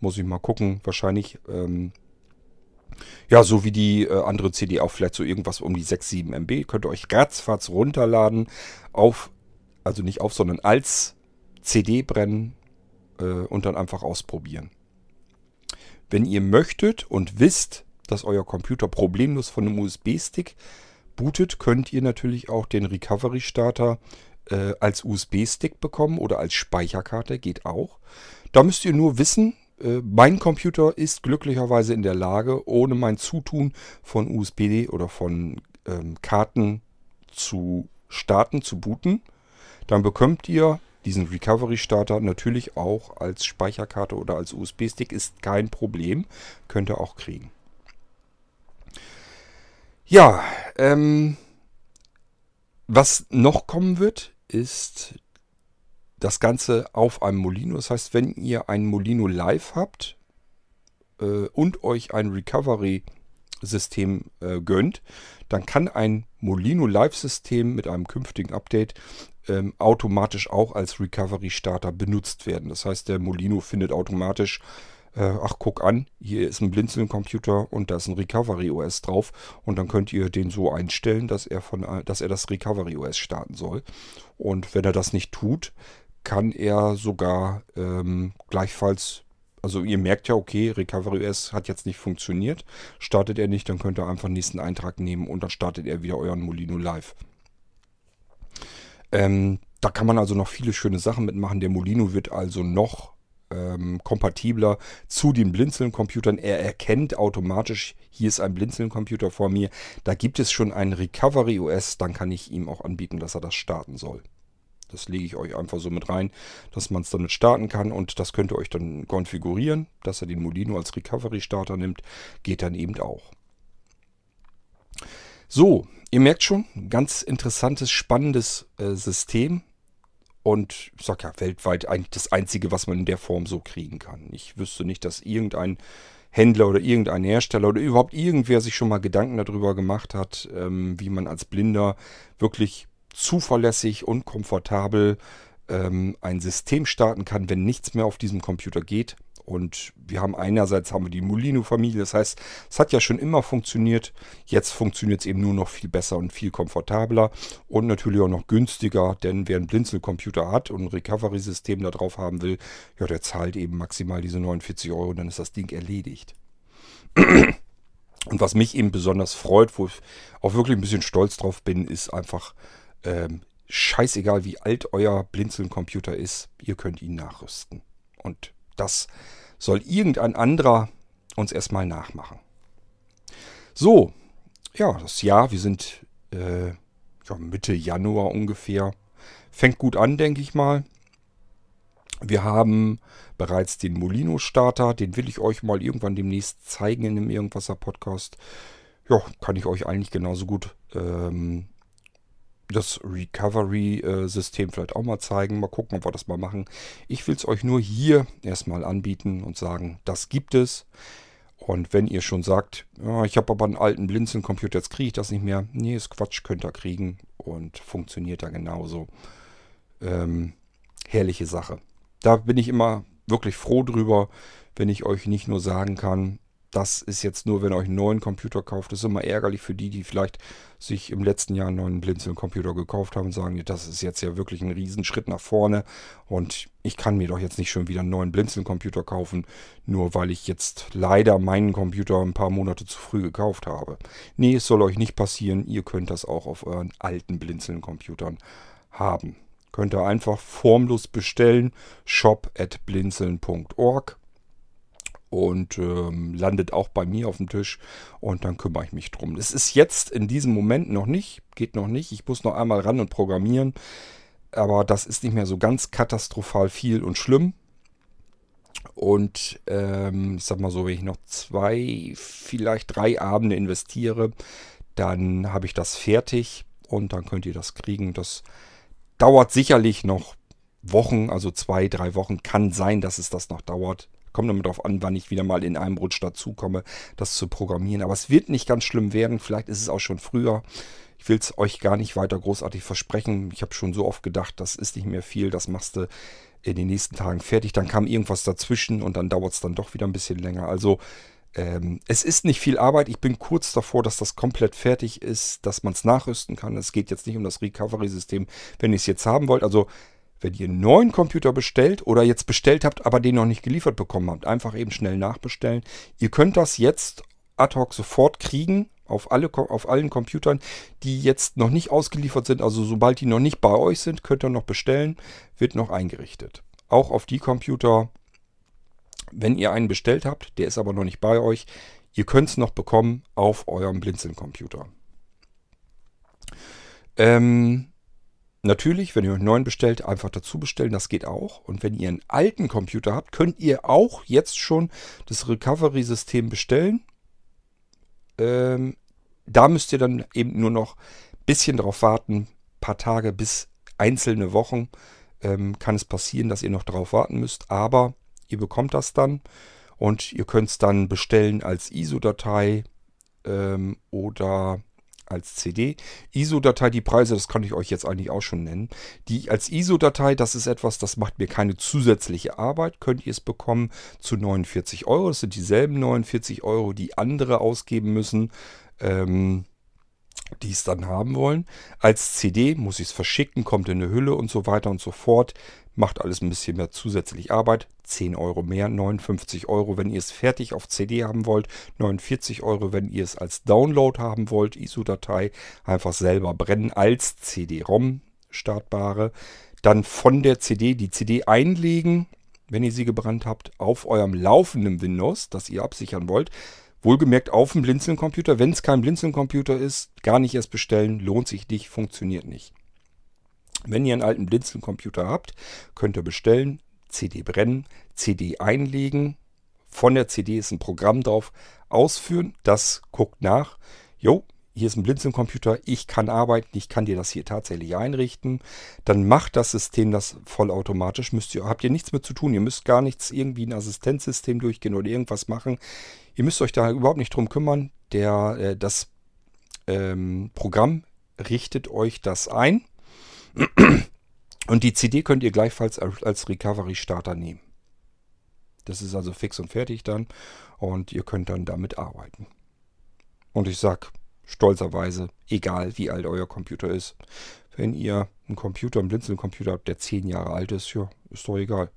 Muss ich mal gucken. Wahrscheinlich, ähm, ja, so wie die äh, andere CD auch vielleicht so irgendwas um die 6, 7 MB. Könnt ihr euch ratzfatz runterladen. Auf, also nicht auf, sondern als CD brennen äh, und dann einfach ausprobieren. Wenn ihr möchtet und wisst, dass euer Computer problemlos von einem USB-Stick bootet, könnt ihr natürlich auch den Recovery Starter äh, als USB-Stick bekommen oder als Speicherkarte, geht auch. Da müsst ihr nur wissen, äh, mein Computer ist glücklicherweise in der Lage, ohne mein Zutun von USB oder von ähm, Karten zu starten, zu booten. Dann bekommt ihr diesen Recovery-Starter natürlich auch als Speicherkarte oder als USB-Stick. Ist kein Problem. Könnt ihr auch kriegen. Ja, ähm, was noch kommen wird, ist das Ganze auf einem Molino. Das heißt, wenn ihr ein Molino Live habt äh, und euch ein Recovery-System äh, gönnt, dann kann ein Molino Live-System mit einem künftigen Update ähm, automatisch auch als Recovery-Starter benutzt werden. Das heißt, der Molino findet automatisch äh, ach guck an, hier ist ein Blinzeln-Computer und da ist ein Recovery OS drauf und dann könnt ihr den so einstellen, dass er von, dass er das Recovery OS starten soll. Und wenn er das nicht tut, kann er sogar ähm, gleichfalls also ihr merkt ja, okay, Recovery OS hat jetzt nicht funktioniert. Startet er nicht, dann könnt ihr einfach den nächsten Eintrag nehmen und dann startet er wieder euren Molino live. Ähm, da kann man also noch viele schöne Sachen mitmachen. Der Molino wird also noch ähm, kompatibler zu den Blinzeln-Computern. Er erkennt automatisch, hier ist ein Blinzeln-Computer vor mir. Da gibt es schon ein Recovery OS, dann kann ich ihm auch anbieten, dass er das starten soll. Das lege ich euch einfach so mit rein, dass man es damit starten kann und das könnt ihr euch dann konfigurieren, dass er den Molino als Recovery-Starter nimmt. Geht dann eben auch. So, ihr merkt schon, ganz interessantes, spannendes äh, System. Und ich sage ja, weltweit eigentlich das Einzige, was man in der Form so kriegen kann. Ich wüsste nicht, dass irgendein Händler oder irgendein Hersteller oder überhaupt irgendwer sich schon mal Gedanken darüber gemacht hat, ähm, wie man als Blinder wirklich zuverlässig und komfortabel ähm, ein System starten kann, wenn nichts mehr auf diesem Computer geht. Und wir haben einerseits haben wir die Molino-Familie, das heißt, es hat ja schon immer funktioniert. Jetzt funktioniert es eben nur noch viel besser und viel komfortabler und natürlich auch noch günstiger, denn wer einen Blinzelcomputer hat und ein Recovery-System da drauf haben will, ja, der zahlt eben maximal diese 49 Euro und dann ist das Ding erledigt. Und was mich eben besonders freut, wo ich auch wirklich ein bisschen stolz drauf bin, ist einfach ähm, scheißegal, wie alt euer Blinzeln-Computer ist, ihr könnt ihn nachrüsten. Und das soll irgendein anderer uns erstmal nachmachen. So, ja, das Jahr, wir sind äh, ja, Mitte Januar ungefähr. Fängt gut an, denke ich mal. Wir haben bereits den Molino-Starter, den will ich euch mal irgendwann demnächst zeigen in einem Irgendwasser-Podcast. Ja, kann ich euch eigentlich genauso gut ähm, das Recovery-System vielleicht auch mal zeigen. Mal gucken, ob wir das mal machen. Ich will es euch nur hier erstmal anbieten und sagen, das gibt es. Und wenn ihr schon sagt, ja, ich habe aber einen alten Blinzeln-Computer, jetzt kriege ich das nicht mehr. Nee, ist Quatsch, könnt ihr kriegen und funktioniert da genauso. Ähm, herrliche Sache. Da bin ich immer wirklich froh drüber, wenn ich euch nicht nur sagen kann, das ist jetzt nur, wenn ihr euch einen neuen Computer kauft. Das ist immer ärgerlich für die, die vielleicht sich im letzten Jahr einen neuen Blinzeln-Computer gekauft haben und sagen, das ist jetzt ja wirklich ein Riesenschritt nach vorne und ich kann mir doch jetzt nicht schon wieder einen neuen Blinzeln-Computer kaufen, nur weil ich jetzt leider meinen Computer ein paar Monate zu früh gekauft habe. Nee, es soll euch nicht passieren. Ihr könnt das auch auf euren alten Blinzeln-Computern haben. Könnt ihr einfach formlos bestellen. shop at blinzeln.org und ähm, landet auch bei mir auf dem Tisch und dann kümmere ich mich drum. Es ist jetzt in diesem Moment noch nicht, geht noch nicht. Ich muss noch einmal ran und programmieren, aber das ist nicht mehr so ganz katastrophal viel und schlimm. Und ähm, ich sag mal so, wenn ich noch zwei, vielleicht drei Abende investiere, dann habe ich das fertig und dann könnt ihr das kriegen. Das dauert sicherlich noch Wochen, also zwei, drei Wochen. Kann sein, dass es das noch dauert. Kommt immer darauf an, wann ich wieder mal in einem Rutsch dazukomme, das zu programmieren. Aber es wird nicht ganz schlimm werden. Vielleicht ist es auch schon früher. Ich will es euch gar nicht weiter großartig versprechen. Ich habe schon so oft gedacht, das ist nicht mehr viel. Das machst du in den nächsten Tagen fertig. Dann kam irgendwas dazwischen und dann dauert es dann doch wieder ein bisschen länger. Also ähm, es ist nicht viel Arbeit. Ich bin kurz davor, dass das komplett fertig ist, dass man es nachrüsten kann. Es geht jetzt nicht um das Recovery-System, wenn ihr es jetzt haben wollt. Also wenn ihr einen neuen Computer bestellt oder jetzt bestellt habt, aber den noch nicht geliefert bekommen habt, einfach eben schnell nachbestellen. Ihr könnt das jetzt ad hoc sofort kriegen auf, alle, auf allen Computern, die jetzt noch nicht ausgeliefert sind. Also sobald die noch nicht bei euch sind, könnt ihr noch bestellen, wird noch eingerichtet. Auch auf die Computer, wenn ihr einen bestellt habt, der ist aber noch nicht bei euch, ihr könnt es noch bekommen auf eurem Blinzeln-Computer. Ähm, Natürlich, wenn ihr einen neuen bestellt, einfach dazu bestellen, das geht auch. Und wenn ihr einen alten Computer habt, könnt ihr auch jetzt schon das Recovery-System bestellen. Ähm, da müsst ihr dann eben nur noch ein bisschen drauf warten, paar Tage bis einzelne Wochen ähm, kann es passieren, dass ihr noch drauf warten müsst. Aber ihr bekommt das dann und ihr könnt es dann bestellen als ISO-Datei ähm, oder als CD. ISO-Datei, die Preise, das kann ich euch jetzt eigentlich auch schon nennen. Die als ISO-Datei, das ist etwas, das macht mir keine zusätzliche Arbeit. Könnt ihr es bekommen zu 49 Euro. Das sind dieselben 49 Euro, die andere ausgeben müssen. Ähm, die es dann haben wollen. Als CD muss ich es verschicken, kommt in eine Hülle und so weiter und so fort. Macht alles ein bisschen mehr zusätzlich Arbeit. 10 Euro mehr, 59 Euro, wenn ihr es fertig auf CD haben wollt. 49 Euro, wenn ihr es als Download haben wollt. ISO-Datei einfach selber brennen als CD-ROM startbare. Dann von der CD die CD einlegen, wenn ihr sie gebrannt habt, auf eurem laufenden Windows, das ihr absichern wollt. Wohlgemerkt auf dem Blinzeln-Computer. Wenn es kein Blinzeln-Computer ist, gar nicht erst bestellen, lohnt sich nicht, funktioniert nicht. Wenn ihr einen alten Blinzeln-Computer habt, könnt ihr bestellen, CD brennen, CD einlegen. Von der CD ist ein Programm drauf. Ausführen, das guckt nach. Jo, hier ist ein Blinzeln-Computer, ich kann arbeiten, ich kann dir das hier tatsächlich einrichten. Dann macht das System das vollautomatisch. Müsst ihr, habt ihr nichts mit zu tun. Ihr müsst gar nichts irgendwie ein Assistenzsystem durchgehen oder irgendwas machen. Ihr müsst euch da überhaupt nicht drum kümmern. Der, äh, das ähm, Programm richtet euch das ein. Und die CD könnt ihr gleichfalls als Recovery-Starter nehmen. Das ist also fix und fertig dann. Und ihr könnt dann damit arbeiten. Und ich sag stolzerweise, egal wie alt euer Computer ist, wenn ihr einen Computer, einen Blinzeln-Computer habt, der 10 Jahre alt ist, ja, ist doch egal.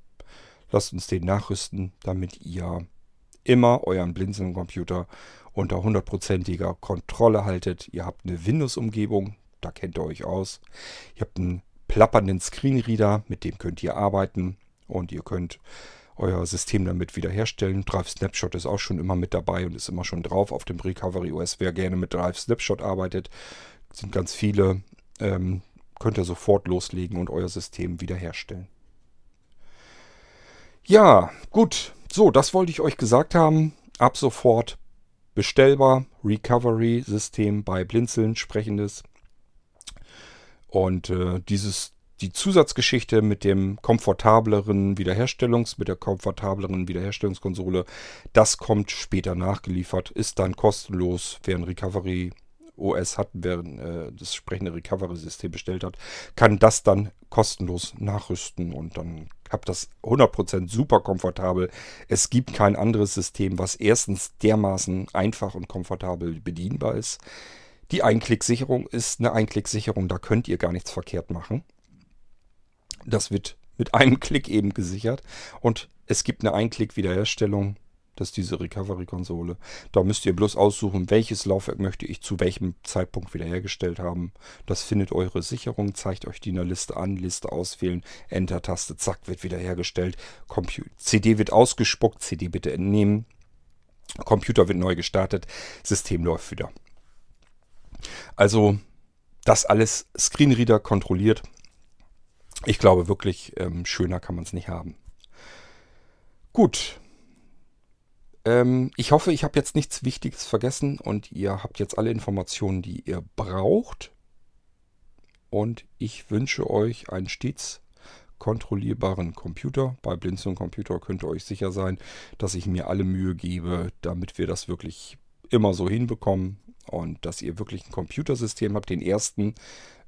Lasst uns den nachrüsten, damit ihr immer euren Blinzeln-Computer unter hundertprozentiger Kontrolle haltet. Ihr habt eine Windows-Umgebung, da kennt ihr euch aus. Ihr habt einen plappernden Screenreader, mit dem könnt ihr arbeiten und ihr könnt euer System damit wiederherstellen. Drive Snapshot ist auch schon immer mit dabei und ist immer schon drauf auf dem Recovery OS. Wer gerne mit Drive Snapshot arbeitet, sind ganz viele, ähm, könnt ihr sofort loslegen und euer System wiederherstellen. Ja, gut. So, das wollte ich euch gesagt haben. Ab sofort bestellbar. Recovery-System bei Blinzeln, sprechendes. Und äh, dieses, die Zusatzgeschichte mit dem komfortableren Wiederherstellungs, mit der komfortableren Wiederherstellungskonsole, das kommt später nachgeliefert, ist dann kostenlos, wer ein Recovery OS hat, wer äh, das sprechende Recovery-System bestellt hat, kann das dann kostenlos nachrüsten und dann habe das 100% super komfortabel. Es gibt kein anderes System, was erstens dermaßen einfach und komfortabel bedienbar ist. Die Einklicksicherung ist eine Einklicksicherung, da könnt ihr gar nichts verkehrt machen. Das wird mit einem Klick eben gesichert und es gibt eine Einklick-Wiederherstellung das ist diese Recovery-Konsole. Da müsst ihr bloß aussuchen, welches Laufwerk möchte ich zu welchem Zeitpunkt wiederhergestellt haben. Das findet eure Sicherung, zeigt euch die in der Liste an, Liste auswählen, Enter-Taste, zack, wird wiederhergestellt. Compu CD wird ausgespuckt, CD bitte entnehmen. Computer wird neu gestartet, System läuft wieder. Also das alles Screenreader kontrolliert. Ich glaube wirklich, ähm, schöner kann man es nicht haben. Gut, ähm, ich hoffe, ich habe jetzt nichts Wichtiges vergessen und ihr habt jetzt alle Informationen, die ihr braucht. Und ich wünsche euch einen stets kontrollierbaren Computer. Bei Blinzeln Computer könnt ihr euch sicher sein, dass ich mir alle Mühe gebe, damit wir das wirklich immer so hinbekommen und dass ihr wirklich ein Computersystem habt, den ersten,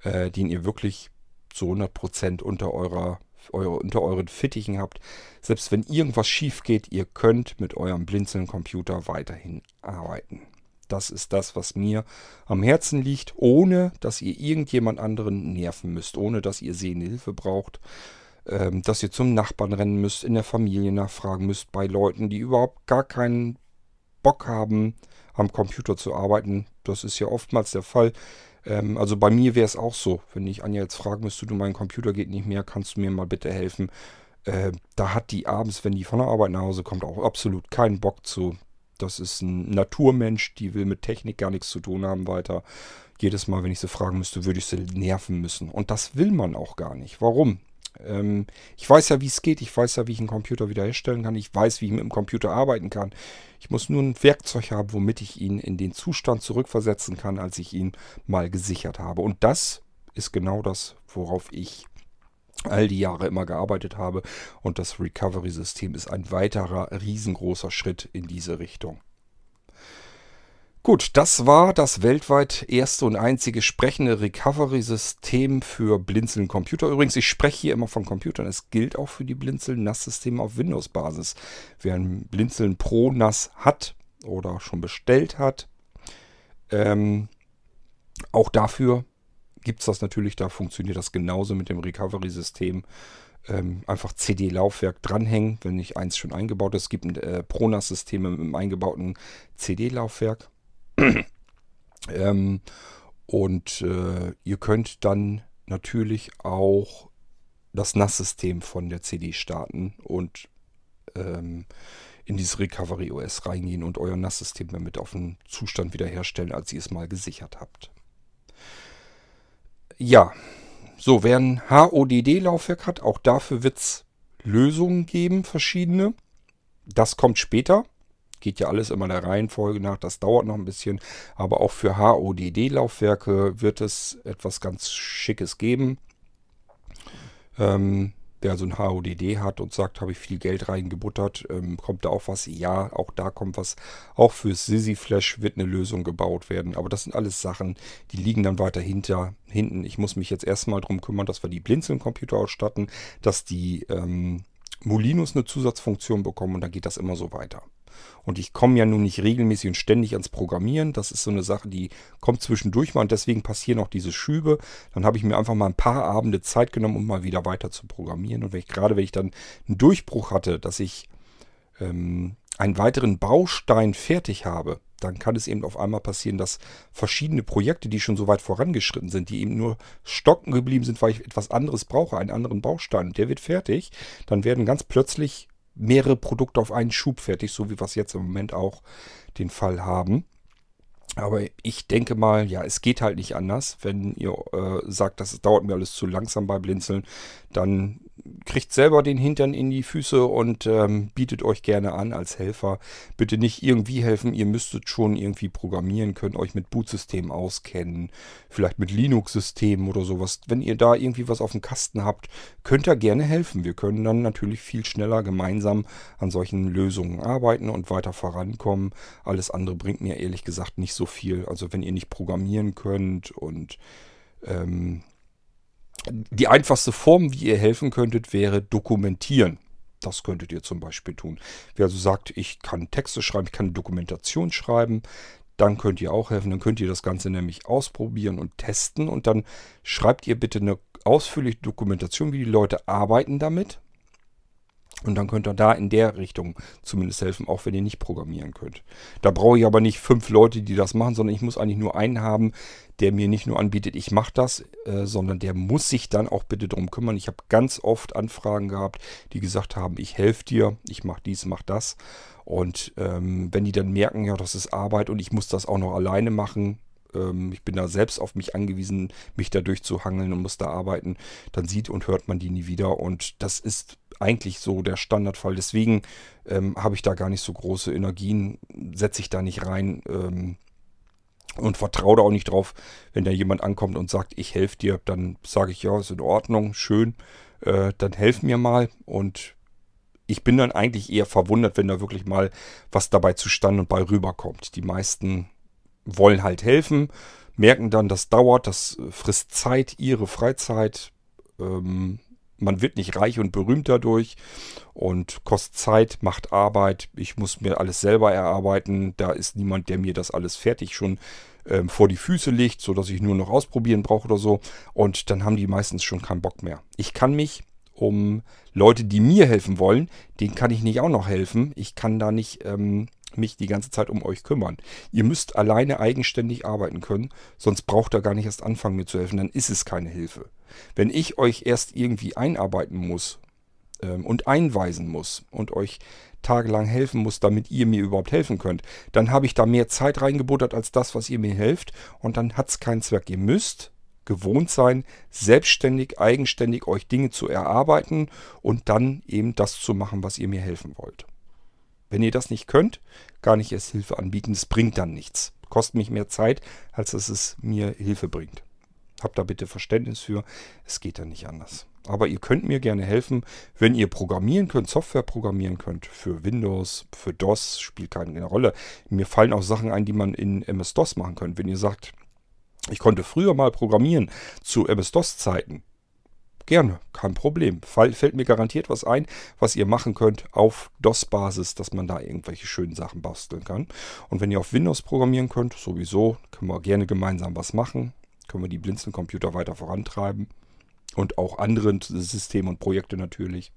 äh, den ihr wirklich zu 100% unter eurer eure, unter euren Fittichen habt. Selbst wenn irgendwas schief geht, ihr könnt mit eurem Blinzeln-Computer weiterhin arbeiten. Das ist das, was mir am Herzen liegt, ohne dass ihr irgendjemand anderen nerven müsst, ohne dass ihr sehende Hilfe braucht, ähm, dass ihr zum Nachbarn rennen müsst, in der Familie nachfragen müsst, bei Leuten, die überhaupt gar keinen Bock haben, am Computer zu arbeiten. Das ist ja oftmals der Fall. Ähm, also bei mir wäre es auch so, wenn ich Anja jetzt fragen müsste, du, mein Computer geht nicht mehr, kannst du mir mal bitte helfen? Äh, da hat die abends, wenn die von der Arbeit nach Hause kommt, auch absolut keinen Bock zu. Das ist ein Naturmensch, die will mit Technik gar nichts zu tun haben weiter. Jedes Mal, wenn ich sie fragen müsste, würde ich sie nerven müssen. Und das will man auch gar nicht. Warum? Ähm, ich weiß ja, wie es geht. Ich weiß ja, wie ich einen Computer wiederherstellen kann. Ich weiß, wie ich mit dem Computer arbeiten kann. Ich muss nur ein Werkzeug haben, womit ich ihn in den Zustand zurückversetzen kann, als ich ihn mal gesichert habe. Und das ist genau das, worauf ich all die Jahre immer gearbeitet habe. Und das Recovery-System ist ein weiterer riesengroßer Schritt in diese Richtung. Gut, das war das weltweit erste und einzige sprechende Recovery-System für Blinzeln Computer. Übrigens, ich spreche hier immer von Computern. Es gilt auch für die Blinzeln NAS-Systeme auf Windows-Basis. Wer ein Blinzeln Pro NAS hat oder schon bestellt hat, ähm, auch dafür gibt es das natürlich. Da funktioniert das genauso mit dem Recovery-System. Ähm, einfach CD-Laufwerk dranhängen, wenn nicht eins schon eingebaut ist. Es gibt äh, ProNAS-System mit einem eingebauten CD-Laufwerk ähm, und äh, ihr könnt dann natürlich auch das NAS-System von der CD starten und ähm, in dieses Recovery OS reingehen und euer NAS-System damit auf den Zustand wiederherstellen, als ihr es mal gesichert habt. Ja, so, wer ein HODD-Laufwerk hat, auch dafür wird es Lösungen geben, verschiedene. Das kommt später. Geht ja alles immer der Reihenfolge nach, das dauert noch ein bisschen. Aber auch für HODD-Laufwerke wird es etwas ganz Schickes geben. Ähm, wer so ein HODD hat und sagt, habe ich viel Geld reingebuttert, ähm, kommt da auch was? Ja, auch da kommt was. Auch fürs Sisi Flash wird eine Lösung gebaut werden. Aber das sind alles Sachen, die liegen dann weiter hinter, hinten. Ich muss mich jetzt erstmal darum kümmern, dass wir die Blinzeln-Computer ausstatten, dass die ähm, Molinos eine Zusatzfunktion bekommen und dann geht das immer so weiter. Und ich komme ja nun nicht regelmäßig und ständig ans Programmieren. Das ist so eine Sache, die kommt zwischendurch mal und deswegen passieren auch diese Schübe. Dann habe ich mir einfach mal ein paar Abende Zeit genommen, um mal wieder weiter zu programmieren. Und wenn ich, gerade wenn ich dann einen Durchbruch hatte, dass ich ähm, einen weiteren Baustein fertig habe, dann kann es eben auf einmal passieren, dass verschiedene Projekte, die schon so weit vorangeschritten sind, die eben nur stocken geblieben sind, weil ich etwas anderes brauche, einen anderen Baustein, der wird fertig, dann werden ganz plötzlich mehrere Produkte auf einen Schub fertig, so wie wir es jetzt im Moment auch den Fall haben. Aber ich denke mal, ja, es geht halt nicht anders. Wenn ihr äh, sagt, das dauert mir alles zu langsam bei Blinzeln, dann kriegt selber den Hintern in die Füße und ähm, bietet euch gerne an als Helfer. Bitte nicht irgendwie helfen, ihr müsstet schon irgendwie programmieren, könnt euch mit Bootsystemen auskennen, vielleicht mit Linux-Systemen oder sowas. Wenn ihr da irgendwie was auf dem Kasten habt, könnt ihr gerne helfen. Wir können dann natürlich viel schneller gemeinsam an solchen Lösungen arbeiten und weiter vorankommen. Alles andere bringt mir ehrlich gesagt nicht so viel. Also wenn ihr nicht programmieren könnt und ähm, die einfachste Form, wie ihr helfen könntet, wäre dokumentieren. Das könntet ihr zum Beispiel tun. Wer also sagt, ich kann Texte schreiben, ich kann Dokumentation schreiben, dann könnt ihr auch helfen. Dann könnt ihr das Ganze nämlich ausprobieren und testen und dann schreibt ihr bitte eine ausführliche Dokumentation, wie die Leute arbeiten damit. Und dann könnt ihr da in der Richtung zumindest helfen, auch wenn ihr nicht programmieren könnt. Da brauche ich aber nicht fünf Leute, die das machen, sondern ich muss eigentlich nur einen haben, der mir nicht nur anbietet, ich mache das, äh, sondern der muss sich dann auch bitte darum kümmern. Ich habe ganz oft Anfragen gehabt, die gesagt haben, ich helfe dir, ich mache dies, mache das. Und ähm, wenn die dann merken, ja, das ist Arbeit und ich muss das auch noch alleine machen, ähm, ich bin da selbst auf mich angewiesen, mich da durchzuhangeln und muss da arbeiten, dann sieht und hört man die nie wieder. Und das ist eigentlich so der Standardfall. Deswegen ähm, habe ich da gar nicht so große Energien, setze ich da nicht rein ähm, und vertraue da auch nicht drauf, wenn da jemand ankommt und sagt, ich helfe dir, dann sage ich, ja, ist in Ordnung, schön, äh, dann helf mir mal und ich bin dann eigentlich eher verwundert, wenn da wirklich mal was dabei zustande und bei rüberkommt. Die meisten wollen halt helfen, merken dann, das dauert, das frisst Zeit, ihre Freizeit. Ähm, man wird nicht reich und berühmt dadurch und kostet Zeit, macht Arbeit. Ich muss mir alles selber erarbeiten. Da ist niemand, der mir das alles fertig schon ähm, vor die Füße legt, sodass ich nur noch ausprobieren brauche oder so. Und dann haben die meistens schon keinen Bock mehr. Ich kann mich um Leute, die mir helfen wollen, denen kann ich nicht auch noch helfen. Ich kann da nicht ähm, mich die ganze Zeit um euch kümmern. Ihr müsst alleine eigenständig arbeiten können, sonst braucht ihr gar nicht erst anfangen mir zu helfen, dann ist es keine Hilfe. Wenn ich euch erst irgendwie einarbeiten muss, ähm, und einweisen muss und euch tagelang helfen muss, damit ihr mir überhaupt helfen könnt, dann habe ich da mehr Zeit reingebuttert als das, was ihr mir helft und dann hat es keinen Zweck. Ihr müsst gewohnt sein, selbstständig, eigenständig euch Dinge zu erarbeiten und dann eben das zu machen, was ihr mir helfen wollt. Wenn ihr das nicht könnt, gar nicht erst Hilfe anbieten, es bringt dann nichts. Kostet mich mehr Zeit, als dass es mir Hilfe bringt. Habt da bitte Verständnis für, es geht dann nicht anders. Aber ihr könnt mir gerne helfen, wenn ihr programmieren könnt, Software programmieren könnt, für Windows, für DOS, spielt keine Rolle. Mir fallen auch Sachen ein, die man in MS-DOS machen könnte. Wenn ihr sagt, ich konnte früher mal programmieren zu MS-DOS-Zeiten. Gerne, kein Problem. Fall, fällt mir garantiert was ein, was ihr machen könnt auf DOS-Basis, dass man da irgendwelche schönen Sachen basteln kann. Und wenn ihr auf Windows programmieren könnt, sowieso, können wir gerne gemeinsam was machen. Können wir die Blinzeln-Computer weiter vorantreiben. Und auch andere Systeme und Projekte natürlich.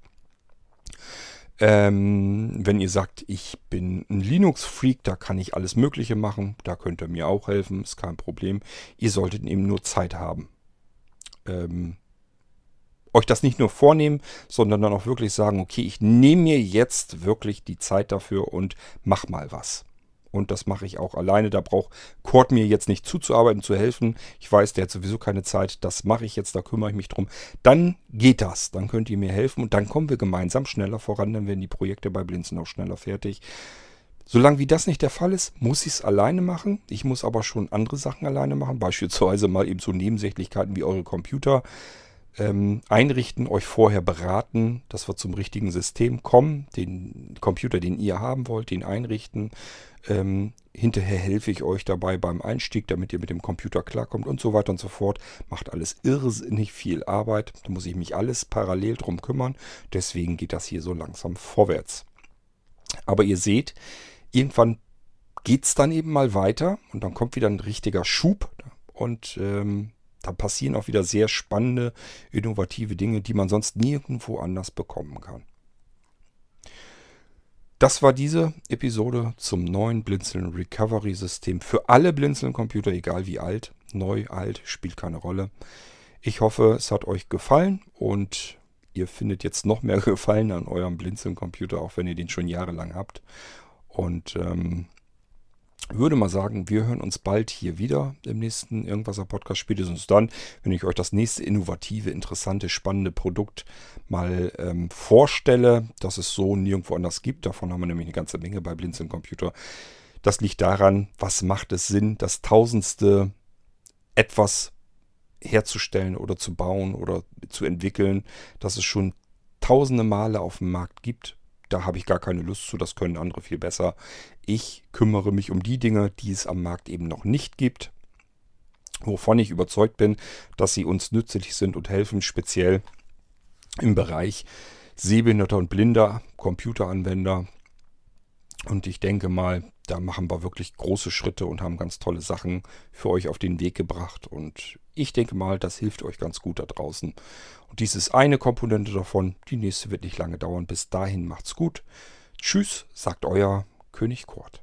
Ähm, wenn ihr sagt, ich bin ein Linux-Freak, da kann ich alles Mögliche machen, da könnt ihr mir auch helfen, ist kein Problem. Ihr solltet eben nur Zeit haben. Ähm, euch das nicht nur vornehmen, sondern dann auch wirklich sagen, okay, ich nehme mir jetzt wirklich die Zeit dafür und mach mal was. Und das mache ich auch alleine. Da braucht Kurt mir jetzt nicht zuzuarbeiten, zu helfen. Ich weiß, der hat sowieso keine Zeit. Das mache ich jetzt, da kümmere ich mich drum. Dann geht das. Dann könnt ihr mir helfen und dann kommen wir gemeinsam schneller voran. Dann werden die Projekte bei Blinzen auch schneller fertig. Solange wie das nicht der Fall ist, muss ich es alleine machen. Ich muss aber schon andere Sachen alleine machen. Beispielsweise mal eben so Nebensächlichkeiten wie eure Computer ähm, einrichten, euch vorher beraten, dass wir zum richtigen System kommen, den Computer, den ihr haben wollt, den einrichten. Ähm, hinterher helfe ich euch dabei beim Einstieg, damit ihr mit dem Computer klarkommt und so weiter und so fort. Macht alles irrsinnig viel Arbeit. Da muss ich mich alles parallel drum kümmern. Deswegen geht das hier so langsam vorwärts. Aber ihr seht, irgendwann geht es dann eben mal weiter und dann kommt wieder ein richtiger Schub und ähm, da passieren auch wieder sehr spannende, innovative Dinge, die man sonst nirgendwo anders bekommen kann. Das war diese Episode zum neuen Blinzeln Recovery System für alle Blinzeln Computer, egal wie alt, neu, alt, spielt keine Rolle. Ich hoffe, es hat euch gefallen und ihr findet jetzt noch mehr Gefallen an eurem Blinzeln Computer, auch wenn ihr den schon jahrelang habt. Und ähm, würde mal sagen, wir hören uns bald hier wieder im nächsten Irgendwaser Podcast. Spätestens dann, wenn ich euch das nächste innovative, interessante, spannende Produkt mal ähm, vorstelle, das es so nirgendwo anders gibt. Davon haben wir nämlich eine ganze Menge bei Blinzeln Computer. Das liegt daran, was macht es Sinn, das tausendste etwas herzustellen oder zu bauen oder zu entwickeln, das es schon tausende Male auf dem Markt gibt da habe ich gar keine Lust zu, das können andere viel besser. Ich kümmere mich um die Dinge, die es am Markt eben noch nicht gibt, wovon ich überzeugt bin, dass sie uns nützlich sind und helfen, speziell im Bereich Sehbehinderter und Blinder, Computeranwender. Und ich denke mal, da machen wir wirklich große Schritte und haben ganz tolle Sachen für euch auf den Weg gebracht. Und ich denke mal, das hilft euch ganz gut da draußen. Und dies ist eine Komponente davon. Die nächste wird nicht lange dauern. Bis dahin macht's gut. Tschüss, sagt euer König Kurt.